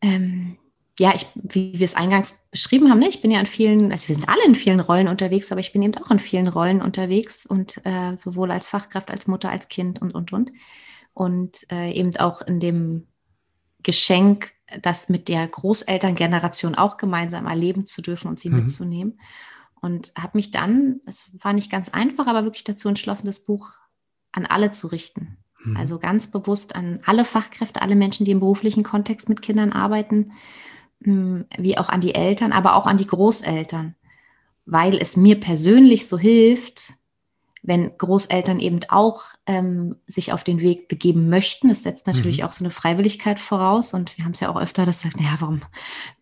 Speaker 2: ähm, ja, ich, wie wir es eingangs beschrieben haben, ne, ich bin ja in vielen, also wir sind alle in vielen Rollen unterwegs, aber ich bin eben auch in vielen Rollen unterwegs und äh, sowohl als Fachkraft, als Mutter, als Kind und, und, und. Und äh, eben auch in dem Geschenk, das mit der Großelterngeneration auch gemeinsam erleben zu dürfen und sie mhm. mitzunehmen. Und habe mich dann, es war nicht ganz einfach, aber wirklich dazu entschlossen, das Buch an alle zu richten. Mhm. Also ganz bewusst an alle Fachkräfte, alle Menschen, die im beruflichen Kontext mit Kindern arbeiten, hm, wie auch an die Eltern, aber auch an die Großeltern, weil es mir persönlich so hilft, wenn Großeltern eben auch ähm, sich auf den Weg begeben möchten. Das setzt natürlich mhm. auch so eine Freiwilligkeit voraus. Und wir haben es ja auch öfter, dass sagt, naja, warum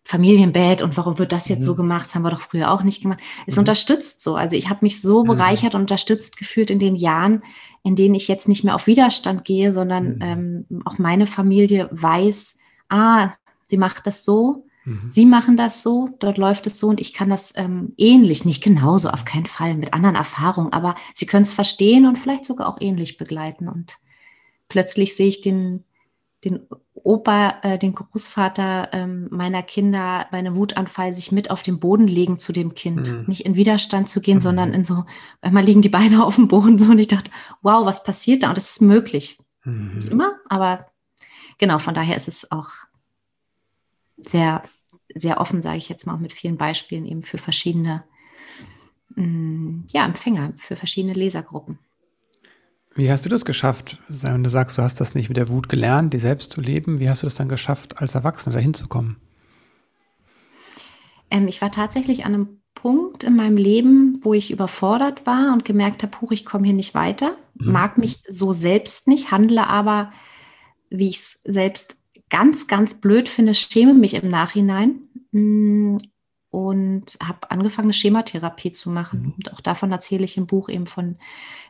Speaker 2: Familienbett und warum wird das jetzt mhm. so gemacht? Das haben wir doch früher auch nicht gemacht. Es mhm. unterstützt so. Also ich habe mich so mhm. bereichert und unterstützt gefühlt in den Jahren, in denen ich jetzt nicht mehr auf Widerstand gehe, sondern mhm. ähm, auch meine Familie weiß, ah, sie macht das so Mhm. Sie machen das so, dort läuft es so und ich kann das ähm, ähnlich, nicht genauso, auf keinen Fall, mit anderen Erfahrungen, aber Sie können es verstehen und vielleicht sogar auch ähnlich begleiten. Und plötzlich sehe ich den, den Opa, äh, den Großvater ähm, meiner Kinder bei einem Wutanfall sich mit auf den Boden legen zu dem Kind. Mhm. Nicht in Widerstand zu gehen, mhm. sondern in so, einmal liegen die Beine auf dem Boden so und ich dachte, wow, was passiert da? Und das ist möglich. Mhm. Nicht immer, aber genau, von daher ist es auch sehr sehr offen, sage ich jetzt mal, auch mit vielen Beispielen eben für verschiedene mm, ja, Empfänger, für verschiedene Lesergruppen.
Speaker 1: Wie hast du das geschafft? Wenn du sagst, du hast das nicht mit der Wut gelernt, die selbst zu leben, wie hast du das dann geschafft, als Erwachsene dahin zu kommen?
Speaker 2: Ähm, ich war tatsächlich an einem Punkt in meinem Leben, wo ich überfordert war und gemerkt habe, huch, ich komme hier nicht weiter, mhm. mag mich so selbst nicht, handle aber, wie ich es selbst ganz, ganz blöd finde, schäme mich im Nachhinein und habe angefangen, eine Schematherapie zu machen. Mhm. Und auch davon erzähle ich im Buch eben von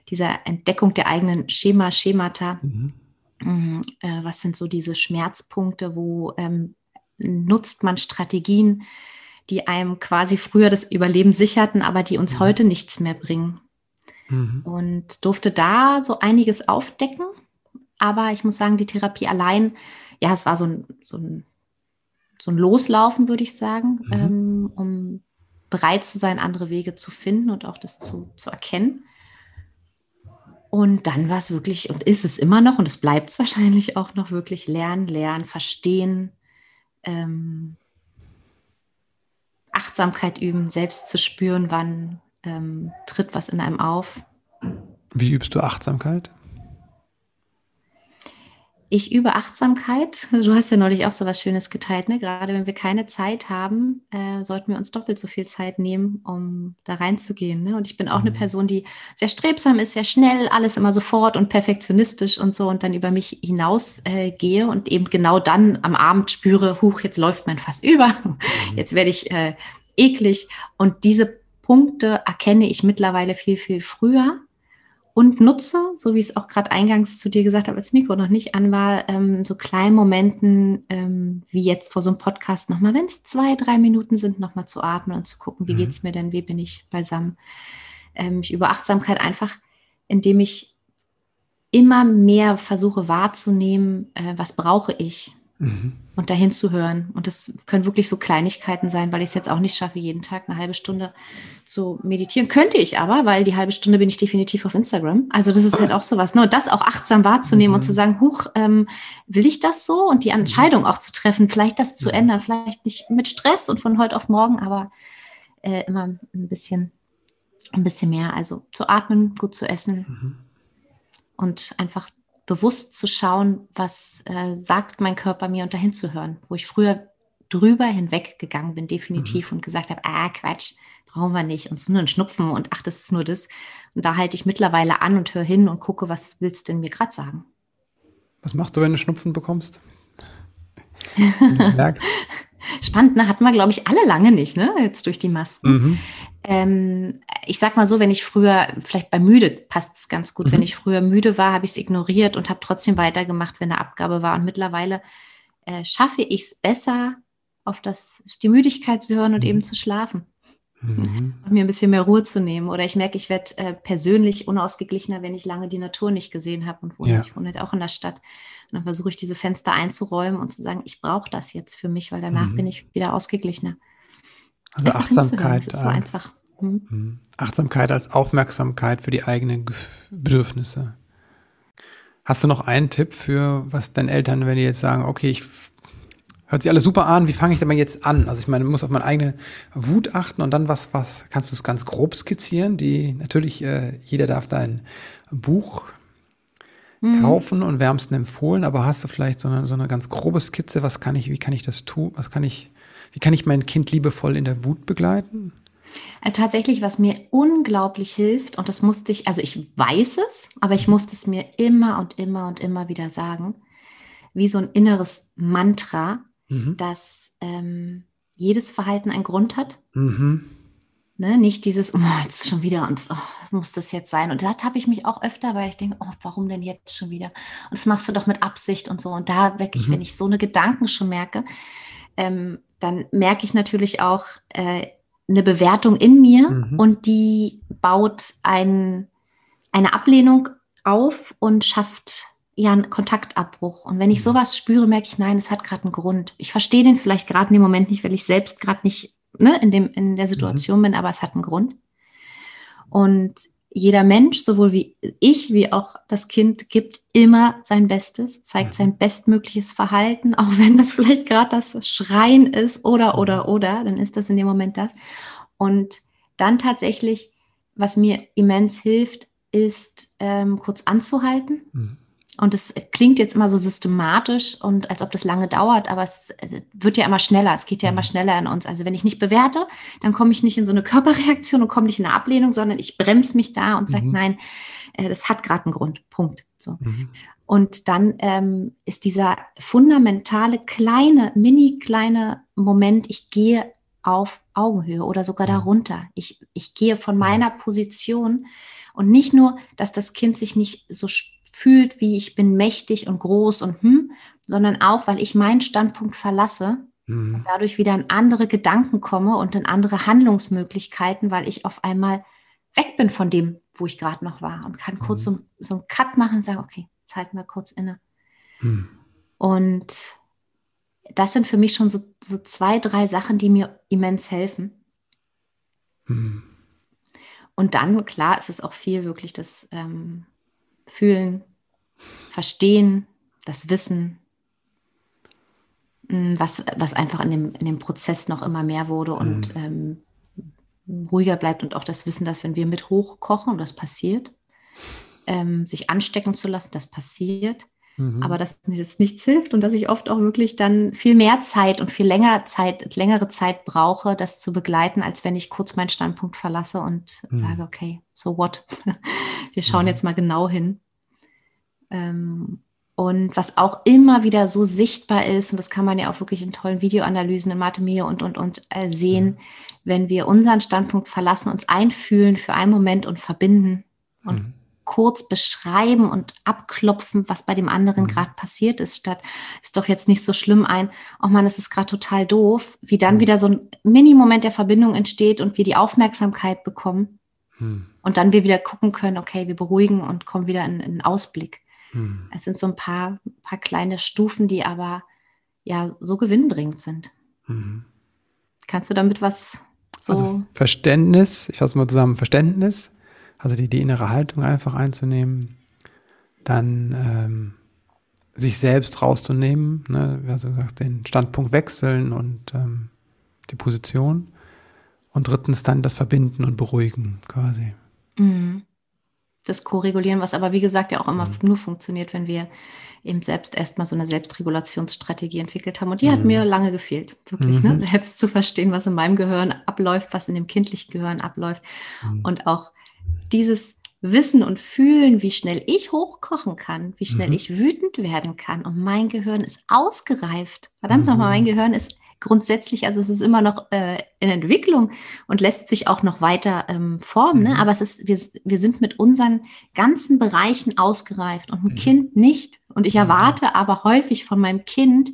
Speaker 2: dieser Entdeckung der eigenen Schema, Schemata. Mhm. Mm, äh, was sind so diese Schmerzpunkte, wo ähm, nutzt man Strategien, die einem quasi früher das Überleben sicherten, aber die uns mhm. heute nichts mehr bringen. Mhm. Und durfte da so einiges aufdecken. Aber ich muss sagen, die Therapie allein ja, es war so ein, so ein, so ein Loslaufen, würde ich sagen, mhm. ähm, um bereit zu sein, andere Wege zu finden und auch das zu, zu erkennen. Und dann war es wirklich, und ist es immer noch, und es bleibt es wahrscheinlich auch noch wirklich lernen, lernen, verstehen, ähm, Achtsamkeit üben, selbst zu spüren, wann ähm, tritt was in einem auf.
Speaker 1: Wie übst du Achtsamkeit?
Speaker 2: Ich übe Achtsamkeit. Du hast ja neulich auch so was Schönes geteilt, ne? Gerade wenn wir keine Zeit haben, äh, sollten wir uns doppelt so viel Zeit nehmen, um da reinzugehen. Ne? Und ich bin auch mhm. eine Person, die sehr strebsam ist, sehr schnell, alles immer sofort und perfektionistisch und so und dann über mich hinaus äh, gehe und eben genau dann am Abend spüre, huch, jetzt läuft mein Fass über, mhm. jetzt werde ich äh, eklig. Und diese Punkte erkenne ich mittlerweile viel, viel früher und nutze, so wie ich es auch gerade eingangs zu dir gesagt habe, als Mikro noch nicht an war, ähm, so kleinen Momenten ähm, wie jetzt vor so einem Podcast nochmal, wenn es zwei, drei Minuten sind, nochmal zu atmen und zu gucken, wie mhm. geht es mir denn, wie bin ich beisammen. Ähm, ich über Achtsamkeit einfach, indem ich immer mehr versuche wahrzunehmen, äh, was brauche ich mhm. und dahin zu hören. Und das können wirklich so Kleinigkeiten sein, weil ich es jetzt auch nicht schaffe, jeden Tag eine halbe Stunde zu meditieren. Könnte ich aber, weil die halbe Stunde bin ich definitiv auf Instagram. Also das ist halt auch sowas. Ne? Und das auch achtsam wahrzunehmen mhm. und zu sagen, huch, ähm, will ich das so? Und die Entscheidung auch zu treffen, vielleicht das zu ändern, vielleicht nicht mit Stress und von heute auf morgen, aber äh, immer ein bisschen, ein bisschen mehr. Also zu atmen, gut zu essen. Mhm und einfach bewusst zu schauen, was äh, sagt mein Körper mir und dahin zu hören, wo ich früher drüber hinweggegangen bin, definitiv, mhm. und gesagt habe, ah, Quatsch, brauchen wir nicht, und ist nur ein Schnupfen und ach, das ist nur das. Und da halte ich mittlerweile an und höre hin und gucke, was willst du denn mir gerade sagen?
Speaker 1: Was machst du, wenn du Schnupfen bekommst?
Speaker 2: merkst. Spannend, ne? Hatten wir, glaube ich, alle lange nicht, ne? Jetzt durch die Masken. Mhm. Ähm, ich sag mal so, wenn ich früher, vielleicht bei müde passt es ganz gut, mhm. wenn ich früher müde war, habe ich es ignoriert und habe trotzdem weitergemacht, wenn eine Abgabe war. Und mittlerweile äh, schaffe ich es besser, auf das, die Müdigkeit zu hören und mhm. eben zu schlafen. Mhm. Mir ein bisschen mehr Ruhe zu nehmen. Oder ich merke, ich werde äh, persönlich unausgeglichener, wenn ich lange die Natur nicht gesehen habe und wohne, ja. ich wohne halt auch in der Stadt. Und dann versuche ich diese Fenster einzuräumen und zu sagen, ich brauche das jetzt für mich, weil danach mhm. bin ich wieder ausgeglichener.
Speaker 1: Also einfach Achtsamkeit. Als, so einfach. Mhm. mhm. Achtsamkeit als Aufmerksamkeit für die eigenen Bedürfnisse. Hast du noch einen Tipp für, was deine Eltern, wenn die jetzt sagen, okay, ich hört sich alles super an, wie fange ich denn mal jetzt an? Also ich meine, man muss auf meine eigene Wut achten und dann was, was, kannst du es ganz grob skizzieren? Die, natürlich, äh, jeder darf dein Buch mhm. kaufen und wärmsten empfohlen, aber hast du vielleicht so eine, so eine ganz grobe Skizze, was kann ich, wie kann ich das tun, was kann ich, wie kann ich mein Kind liebevoll in der Wut begleiten?
Speaker 2: Äh, tatsächlich, was mir unglaublich hilft, und das musste ich, also ich weiß es, aber ich musste es mir immer und immer und immer wieder sagen, wie so ein inneres Mantra, mhm. dass ähm, jedes Verhalten einen Grund hat. Mhm. Ne, nicht dieses, oh, jetzt schon wieder und oh, muss das jetzt sein. Und da habe ich mich auch öfter, weil ich denke, oh, warum denn jetzt schon wieder? Und das machst du doch mit Absicht und so. Und da wirklich, mhm. wenn ich so eine Gedanken schon merke, ähm, dann merke ich natürlich auch äh, eine Bewertung in mir mhm. und die baut ein, eine Ablehnung auf und schafft ja einen Kontaktabbruch. Und wenn ich mhm. sowas spüre, merke ich, nein, es hat gerade einen Grund. Ich verstehe den vielleicht gerade in dem Moment nicht, weil ich selbst gerade nicht ne, in, dem, in der Situation mhm. bin, aber es hat einen Grund. Und jeder Mensch, sowohl wie ich wie auch das Kind, gibt immer sein Bestes, zeigt mhm. sein bestmögliches Verhalten, auch wenn das vielleicht gerade das Schreien ist oder, mhm. oder, oder, dann ist das in dem Moment das. Und dann tatsächlich, was mir immens hilft, ist ähm, kurz anzuhalten. Mhm und es klingt jetzt immer so systematisch und als ob das lange dauert, aber es wird ja immer schneller. Es geht ja immer mhm. schneller in uns. Also wenn ich nicht bewerte, dann komme ich nicht in so eine Körperreaktion und komme nicht in eine Ablehnung, sondern ich bremse mich da und sage, mhm. nein, äh, das hat gerade einen Grund. Punkt. So. Mhm. Und dann ähm, ist dieser fundamentale, kleine, mini kleine Moment, ich gehe auf Augenhöhe oder sogar mhm. darunter. Ich, ich gehe von mhm. meiner Position und nicht nur, dass das Kind sich nicht so fühlt, wie ich bin mächtig und groß und hm, sondern auch, weil ich meinen Standpunkt verlasse mhm. und dadurch wieder in andere Gedanken komme und in andere Handlungsmöglichkeiten, weil ich auf einmal weg bin von dem, wo ich gerade noch war und kann kurz mhm. so, so einen Cut machen und sagen, okay, jetzt halten wir kurz inne. Mhm. Und das sind für mich schon so, so zwei, drei Sachen, die mir immens helfen. Mhm. Und dann, klar, ist es auch viel wirklich das ähm, Fühlen, Verstehen, das Wissen, mm, was, was einfach in dem, in dem Prozess noch immer mehr wurde und mhm. ähm, ruhiger bleibt und auch das Wissen, dass wenn wir mit hochkochen, und das passiert, ähm, sich anstecken zu lassen, das passiert, mhm. aber dass mir das nichts hilft und dass ich oft auch wirklich dann viel mehr Zeit und viel länger Zeit, längere Zeit brauche, das zu begleiten, als wenn ich kurz meinen Standpunkt verlasse und mhm. sage, okay, so what? Wir schauen mhm. jetzt mal genau hin. Ähm, und was auch immer wieder so sichtbar ist, und das kann man ja auch wirklich in tollen Videoanalysen in Mathemie und, und, und äh, sehen, mhm. wenn wir unseren Standpunkt verlassen, uns einfühlen für einen Moment und verbinden und mhm. kurz beschreiben und abklopfen, was bei dem anderen
Speaker 1: Mhm.
Speaker 2: gerade passiert ist, statt ist doch jetzt nicht so schlimm ein, oh Mann, es ist gerade total doof, wie dann
Speaker 1: Mhm.
Speaker 2: wieder so ein Mini-Moment der Verbindung entsteht und wir die Aufmerksamkeit bekommen
Speaker 1: Hm.
Speaker 2: und dann wir wieder gucken können, okay, wir beruhigen und kommen wieder in einen Ausblick.
Speaker 1: Hm.
Speaker 2: Es sind so ein paar, paar kleine Stufen, die aber ja so gewinnbringend sind.
Speaker 1: Mhm.
Speaker 2: Kannst du damit was so?
Speaker 1: Also Verständnis, ich fasse mal zusammen, Verständnis, also die, die innere Haltung einfach einzunehmen, dann ähm, sich selbst rauszunehmen, ne, also du sagst, den Standpunkt wechseln und ähm, die Position und drittens dann das Verbinden und Beruhigen quasi.
Speaker 2: Mhm. Das Co-Regulieren, was aber wie gesagt ja auch immer
Speaker 1: Mhm.
Speaker 2: nur funktioniert, wenn wir eben selbst erstmal so eine Selbstregulationsstrategie entwickelt haben. Und die hat
Speaker 1: Mhm.
Speaker 2: mir lange gefehlt, wirklich,
Speaker 1: Mhm.
Speaker 2: ne? selbst zu verstehen, was in meinem Gehirn abläuft, was in dem kindlichen Gehirn abläuft.
Speaker 1: Mhm.
Speaker 2: Und auch dieses Wissen und Fühlen, wie schnell ich hochkochen kann, wie schnell
Speaker 1: Mhm.
Speaker 2: ich wütend werden kann. Und mein Gehirn ist ausgereift. Verdammt
Speaker 1: Mhm.
Speaker 2: nochmal, mein Gehirn ist grundsätzlich, also es ist immer noch äh, in Entwicklung und lässt sich auch noch weiter ähm, formen.
Speaker 1: Mhm.
Speaker 2: Ne? Aber es ist, wir, wir sind mit unseren ganzen Bereichen ausgereift und ein
Speaker 1: Mhm.
Speaker 2: Kind nicht. Und ich
Speaker 1: Mhm.
Speaker 2: erwarte aber häufig von meinem Kind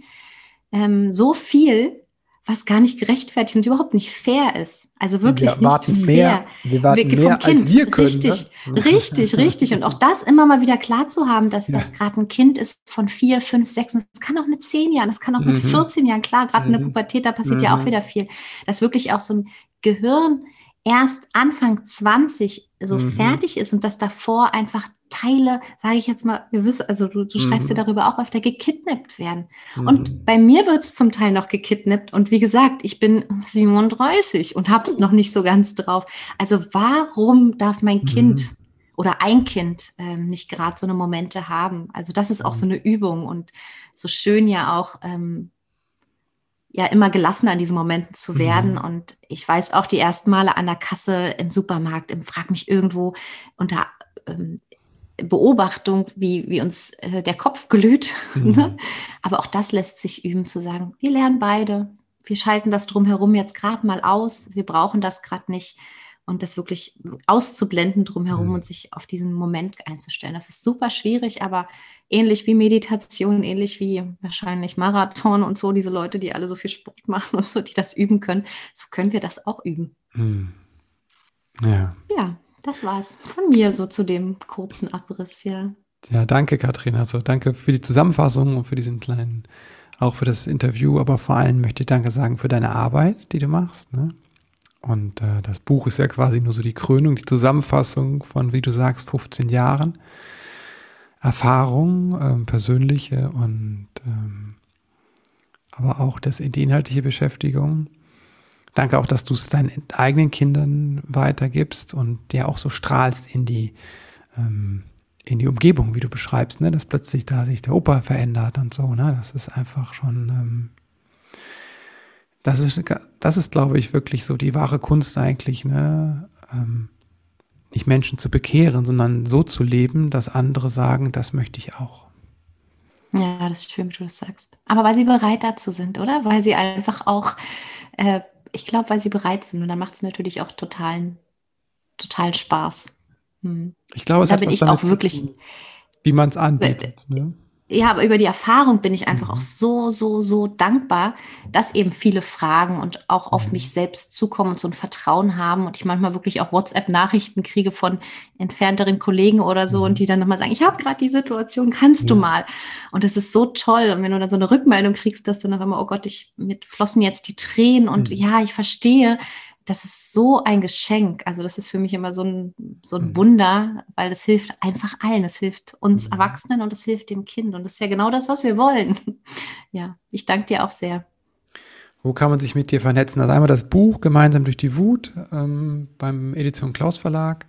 Speaker 2: ähm, so viel, was gar nicht gerechtfertigt und überhaupt nicht fair ist. Also wirklich
Speaker 1: wir
Speaker 2: nicht
Speaker 1: warten
Speaker 2: fair.
Speaker 1: mehr, wir warten
Speaker 2: Wir-
Speaker 1: mehr als wir können.
Speaker 2: Richtig,
Speaker 1: ne?
Speaker 2: richtig, richtig. Und auch das immer mal wieder klar zu haben, dass
Speaker 1: Ja.
Speaker 2: das gerade ein Kind ist von vier, fünf, sechs, und das kann auch mit zehn Jahren, das kann auch mit
Speaker 1: Mhm.
Speaker 2: 14 Jahren, klar, gerade in der
Speaker 1: Mhm.
Speaker 2: Pubertät, da passiert ja auch
Speaker 1: Mhm.
Speaker 2: wieder viel. Dass wirklich auch so ein Gehirn erst Anfang 20 so
Speaker 1: Mhm.
Speaker 2: fertig ist und dass davor einfach Teile, sage ich jetzt mal, wir wissen, also du, du schreibst ja
Speaker 1: Mhm.
Speaker 2: darüber auch öfter, gekidnappt werden.
Speaker 1: Mhm.
Speaker 2: Und bei mir wird es zum Teil noch gekidnappt. Und wie gesagt, ich bin 37 und habe es noch nicht so ganz drauf. Also warum darf mein
Speaker 1: Mhm.
Speaker 2: Kind oder ein Kind ähm, nicht gerade so eine Momente haben? Also das ist auch so eine Übung und so schön ja auch. Ähm, ja, immer gelassener in diesen Momenten zu werden.
Speaker 1: Mhm.
Speaker 2: Und ich weiß auch die ersten Male an der Kasse im Supermarkt, im Frag mich irgendwo unter ähm, Beobachtung, wie, wie uns äh, der Kopf glüht.
Speaker 1: Mhm.
Speaker 2: Ne? Aber auch das lässt sich üben, zu sagen, wir lernen beide. Wir schalten das drumherum jetzt gerade mal aus. Wir brauchen das gerade nicht. Und das wirklich auszublenden drumherum
Speaker 1: Mhm.
Speaker 2: und sich auf diesen Moment einzustellen. Das ist super schwierig, aber ähnlich wie Meditation, ähnlich wie wahrscheinlich Marathon und so, diese Leute, die alle so viel Sport machen und so, die das üben können, so können wir das auch üben.
Speaker 1: Mhm. Ja.
Speaker 2: Ja, das war's von mir so zu dem kurzen Abriss, ja.
Speaker 1: Ja, danke, Katrin. Also danke für die Zusammenfassung und für diesen kleinen, auch für das Interview, aber vor allem möchte ich Danke sagen für deine Arbeit, die du machst. Ne? Und äh, das Buch ist ja quasi nur so die Krönung, die Zusammenfassung von, wie du sagst, 15 Jahren Erfahrung, ähm, persönliche und ähm, aber auch das, die inhaltliche Beschäftigung. Danke auch, dass du es deinen eigenen Kindern weitergibst und ja auch so strahlst in die ähm, in die Umgebung, wie du beschreibst, ne, dass plötzlich da sich der Opa verändert und so, ne, das ist einfach schon, ähm, das ist, das ist, glaube ich, wirklich so die wahre Kunst eigentlich, ne, ähm, nicht Menschen zu bekehren, sondern so zu leben, dass andere sagen, das möchte ich auch.
Speaker 2: Ja, das ist schön, wie du das sagst. Aber weil sie bereit dazu sind, oder? Weil sie einfach auch, äh, ich glaube, weil sie bereit sind. Und dann macht es natürlich auch totalen, totalen Spaß. Hm.
Speaker 1: Ich glaube, es
Speaker 2: Da
Speaker 1: hat
Speaker 2: bin
Speaker 1: was
Speaker 2: ich auch wirklich-
Speaker 1: tun, wie man es anbietet. Ne?
Speaker 2: Ja, aber über die Erfahrung bin ich einfach
Speaker 1: Mhm.
Speaker 2: auch so, so, so dankbar, dass eben viele Fragen und auch auf
Speaker 1: Mhm.
Speaker 2: mich selbst zukommen und so ein Vertrauen haben und ich manchmal wirklich auch WhatsApp-Nachrichten kriege von entfernteren Kollegen oder so
Speaker 1: Mhm.
Speaker 2: und die dann nochmal sagen, ich habe gerade die Situation, kannst du
Speaker 1: Ja.
Speaker 2: mal? Und das ist so toll. Und wenn du dann so eine Rückmeldung kriegst, dass dann auf einmal, oh Gott, ich, mir flossen jetzt die Tränen und
Speaker 1: Mhm.
Speaker 2: ja, ich verstehe, das ist so ein Geschenk. Also das ist für mich immer so ein, so ein
Speaker 1: Mhm.
Speaker 2: Wunder, weil das hilft einfach allen. Es hilft uns
Speaker 1: Mhm.
Speaker 2: Erwachsenen und es hilft dem Kind. Und das ist ja genau das, was wir wollen. Ja, ich danke dir auch sehr.
Speaker 1: Wo kann man sich mit dir vernetzen? Also einmal das Buch Gemeinsam durch die Wut ähm, beim Edition Klaus Verlag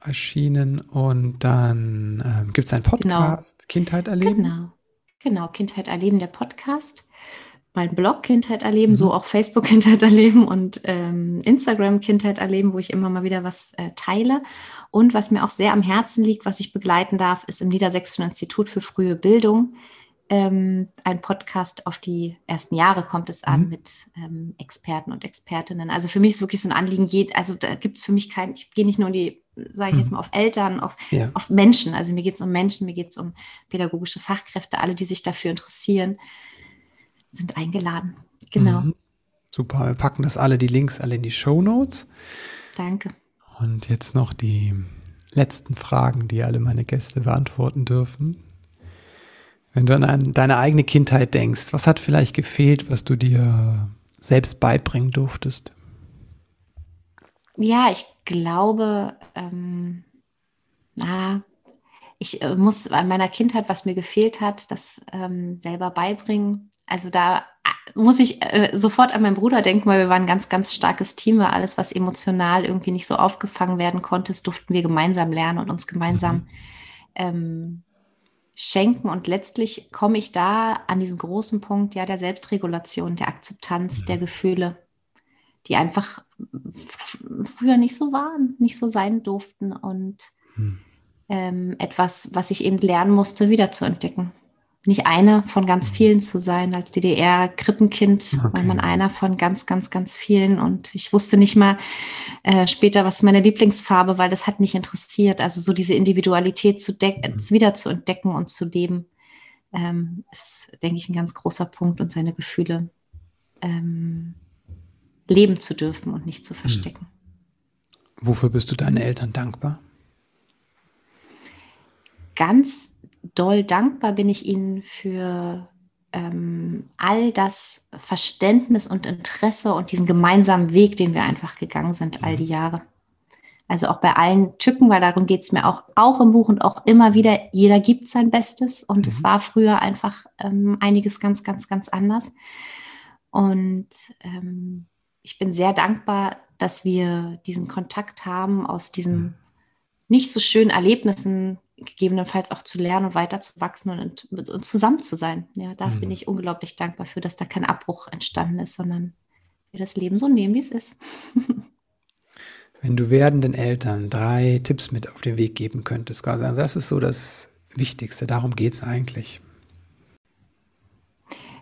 Speaker 1: erschienen und dann ähm, gibt es einen Podcast, Kindheit erleben.
Speaker 2: Genau. Genau, Kindheit erleben, der Podcast. Mein Blog Kindheit erleben,
Speaker 1: Mhm.
Speaker 2: so auch Facebook Kindheit erleben und ähm, Instagram Kindheit erleben, wo ich immer mal wieder was äh, teile. Und was mir auch sehr am Herzen liegt, was ich begleiten darf, ist im Niedersächsischen Institut für frühe Bildung ähm, ein Podcast auf die ersten Jahre kommt es an
Speaker 1: Mhm.
Speaker 2: mit ähm, Experten und Expertinnen. Also für mich ist wirklich so ein Anliegen, geht, also da gibt es für mich kein, ich gehe nicht nur in die, sage ich jetzt
Speaker 1: Mhm.
Speaker 2: mal, auf Eltern, auf,
Speaker 1: Ja.
Speaker 2: auf Menschen. Also mir geht es um Menschen, mir geht es um pädagogische Fachkräfte, alle, die sich dafür interessieren, sind eingeladen. Genau,
Speaker 1: Mhm. Super, wir packen das alle, die Links alle in die Show Notes.
Speaker 2: danke.
Speaker 1: Und jetzt noch die letzten Fragen, die alle meine Gäste beantworten dürfen. Wenn du an ein- deine eigene Kindheit denkst, was hat vielleicht gefehlt, was du dir selbst beibringen durftest?
Speaker 2: Ja, ich glaube, ähm, na, ich äh, muss an meiner Kindheit, was mir gefehlt hat, das ähm, selber beibringen. Also da äh, muss ich äh, sofort an meinen Bruder denken, weil wir waren ein ganz, ganz starkes Team, weil alles, was emotional irgendwie nicht so aufgefangen werden konnte, das durften wir gemeinsam lernen und uns gemeinsam ähm, schenken. Und letztlich komme ich da an diesen großen Punkt ja der Selbstregulation, der Akzeptanz der Gefühle, die einfach früher nicht so waren, nicht so sein durften und
Speaker 1: Hm.
Speaker 2: ähm, etwas, was ich eben lernen musste, wiederzuentdecken. Nicht eine von ganz vielen zu sein. Als DDR-Krippenkind war
Speaker 1: Okay.
Speaker 2: man einer von ganz, ganz, ganz vielen. Und ich wusste nicht mal äh, später, was meine Lieblingsfarbe, weil das hat nicht interessiert. Also so diese Individualität zu deck-
Speaker 1: Mhm.
Speaker 2: wieder zu entdecken und zu leben, ähm, ist, denke ich, ein ganz großer Punkt und seine Gefühle ähm, leben zu dürfen und nicht zu verstecken.
Speaker 1: Wofür bist du deinen Eltern dankbar?
Speaker 2: ganz doll dankbar bin ich Ihnen für ähm, all das Verständnis und Interesse und diesen gemeinsamen Weg, den wir einfach gegangen sind, all die Jahre. Also auch bei allen Tücken, weil darum geht es mir auch, auch im Buch und auch immer wieder, jeder gibt sein Bestes und es
Speaker 1: Mhm.
Speaker 2: war früher einfach ähm, einiges ganz, ganz, ganz anders. Und ähm, ich bin sehr dankbar, dass wir diesen Kontakt haben, aus diesen nicht so schönen Erlebnissen gegebenenfalls auch zu lernen und weiterzuwachsen und, und, und zusammen zu sein. Ja, da
Speaker 1: Mhm.
Speaker 2: bin ich unglaublich dankbar für, dass da kein Abbruch entstanden ist, sondern wir das Leben so nehmen, wie es ist.
Speaker 1: Wenn du werdenden Eltern drei Tipps mit auf den Weg geben könntest, quasi, also das ist so das Wichtigste, darum geht es eigentlich.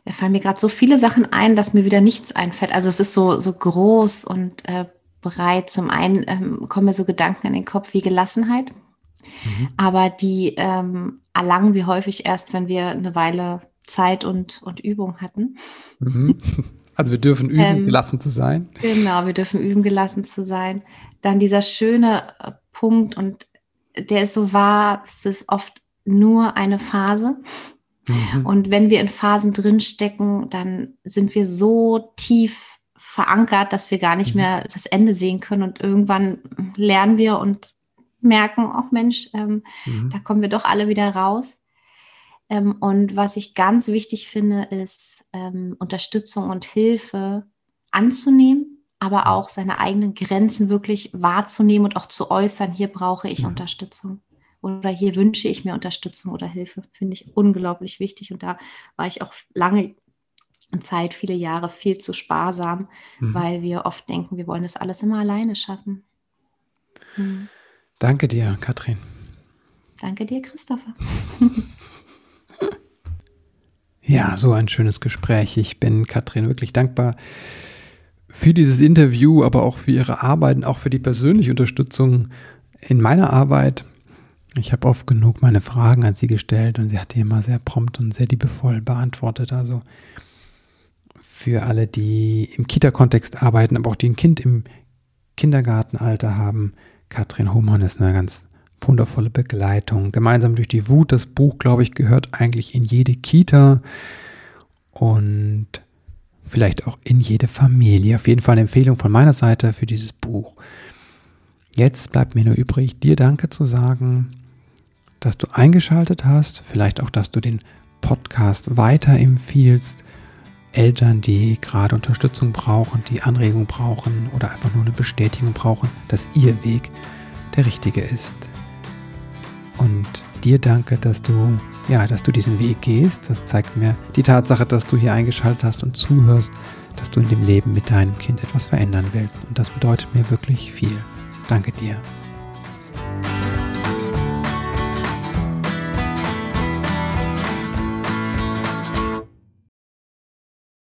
Speaker 2: Da fallen mir gerade so viele Sachen ein, dass mir wieder nichts einfällt. Also es ist so, so groß und äh, breit. Zum einen ähm, kommen mir so Gedanken in den Kopf wie Gelassenheit,
Speaker 1: Mhm.
Speaker 2: aber die ähm, erlangen wir häufig erst, wenn wir eine Weile Zeit und, und Übung hatten.
Speaker 1: Mhm. Also wir dürfen üben,
Speaker 2: Ähm,
Speaker 1: gelassen zu sein.
Speaker 2: Genau, wir dürfen üben, gelassen zu sein. Dann dieser schöne äh, Punkt und der ist so wahr, es ist oft nur eine Phase.
Speaker 1: Mhm.
Speaker 2: Und wenn wir in Phasen drinstecken, dann sind wir so tief verankert, dass wir gar nicht
Speaker 1: Mhm.
Speaker 2: mehr das Ende sehen können. Und irgendwann lernen wir und merken, ach Mensch, ähm,
Speaker 1: Mhm.
Speaker 2: da kommen wir doch alle wieder raus. Ähm, und was ich ganz wichtig finde, ist ähm, Unterstützung und Hilfe anzunehmen, aber auch seine eigenen Grenzen wirklich wahrzunehmen und auch zu äußern, hier brauche ich
Speaker 1: Mhm.
Speaker 2: Unterstützung oder hier wünsche ich mir Unterstützung oder Hilfe, finde ich unglaublich wichtig. Und da war ich auch lange Zeit, viele Jahre viel zu sparsam,
Speaker 1: Mhm.
Speaker 2: weil wir oft denken, wir wollen das alles immer alleine schaffen. Hm.
Speaker 1: Danke dir, Katrin.
Speaker 2: Danke dir, Christopher.
Speaker 1: Ja, so ein schönes Gespräch. Ich bin Katrin wirklich dankbar für dieses Interview, aber auch für ihre Arbeit und auch für die persönliche Unterstützung in meiner Arbeit. Ich habe oft genug meine Fragen an sie gestellt und sie hat die immer sehr prompt und sehr liebevoll beantwortet. Also für alle, die im Kita-Kontext arbeiten, aber auch die ein Kind im Kindergartenalter haben, Katrin Hohmann ist eine ganz wundervolle Begleitung. Gemeinsam durch die Wut, das Buch, glaube ich, gehört eigentlich in jede Kita und vielleicht auch in jede Familie. Auf jeden Fall eine Empfehlung von meiner Seite für dieses Buch. Jetzt bleibt mir nur übrig, dir Danke zu sagen, dass du eingeschaltet hast, vielleicht auch, dass du den Podcast weiterempfiehlst. Eltern, die gerade Unterstützung brauchen, die Anregung brauchen oder einfach nur eine Bestätigung brauchen, dass ihr Weg der richtige ist. Und dir danke, dass du, ja, dass du diesen Weg gehst. Das zeigt mir die Tatsache, dass du hier eingeschaltet hast und zuhörst, dass du in dem Leben mit deinem Kind etwas verändern willst. Und das bedeutet mir wirklich viel. Danke dir.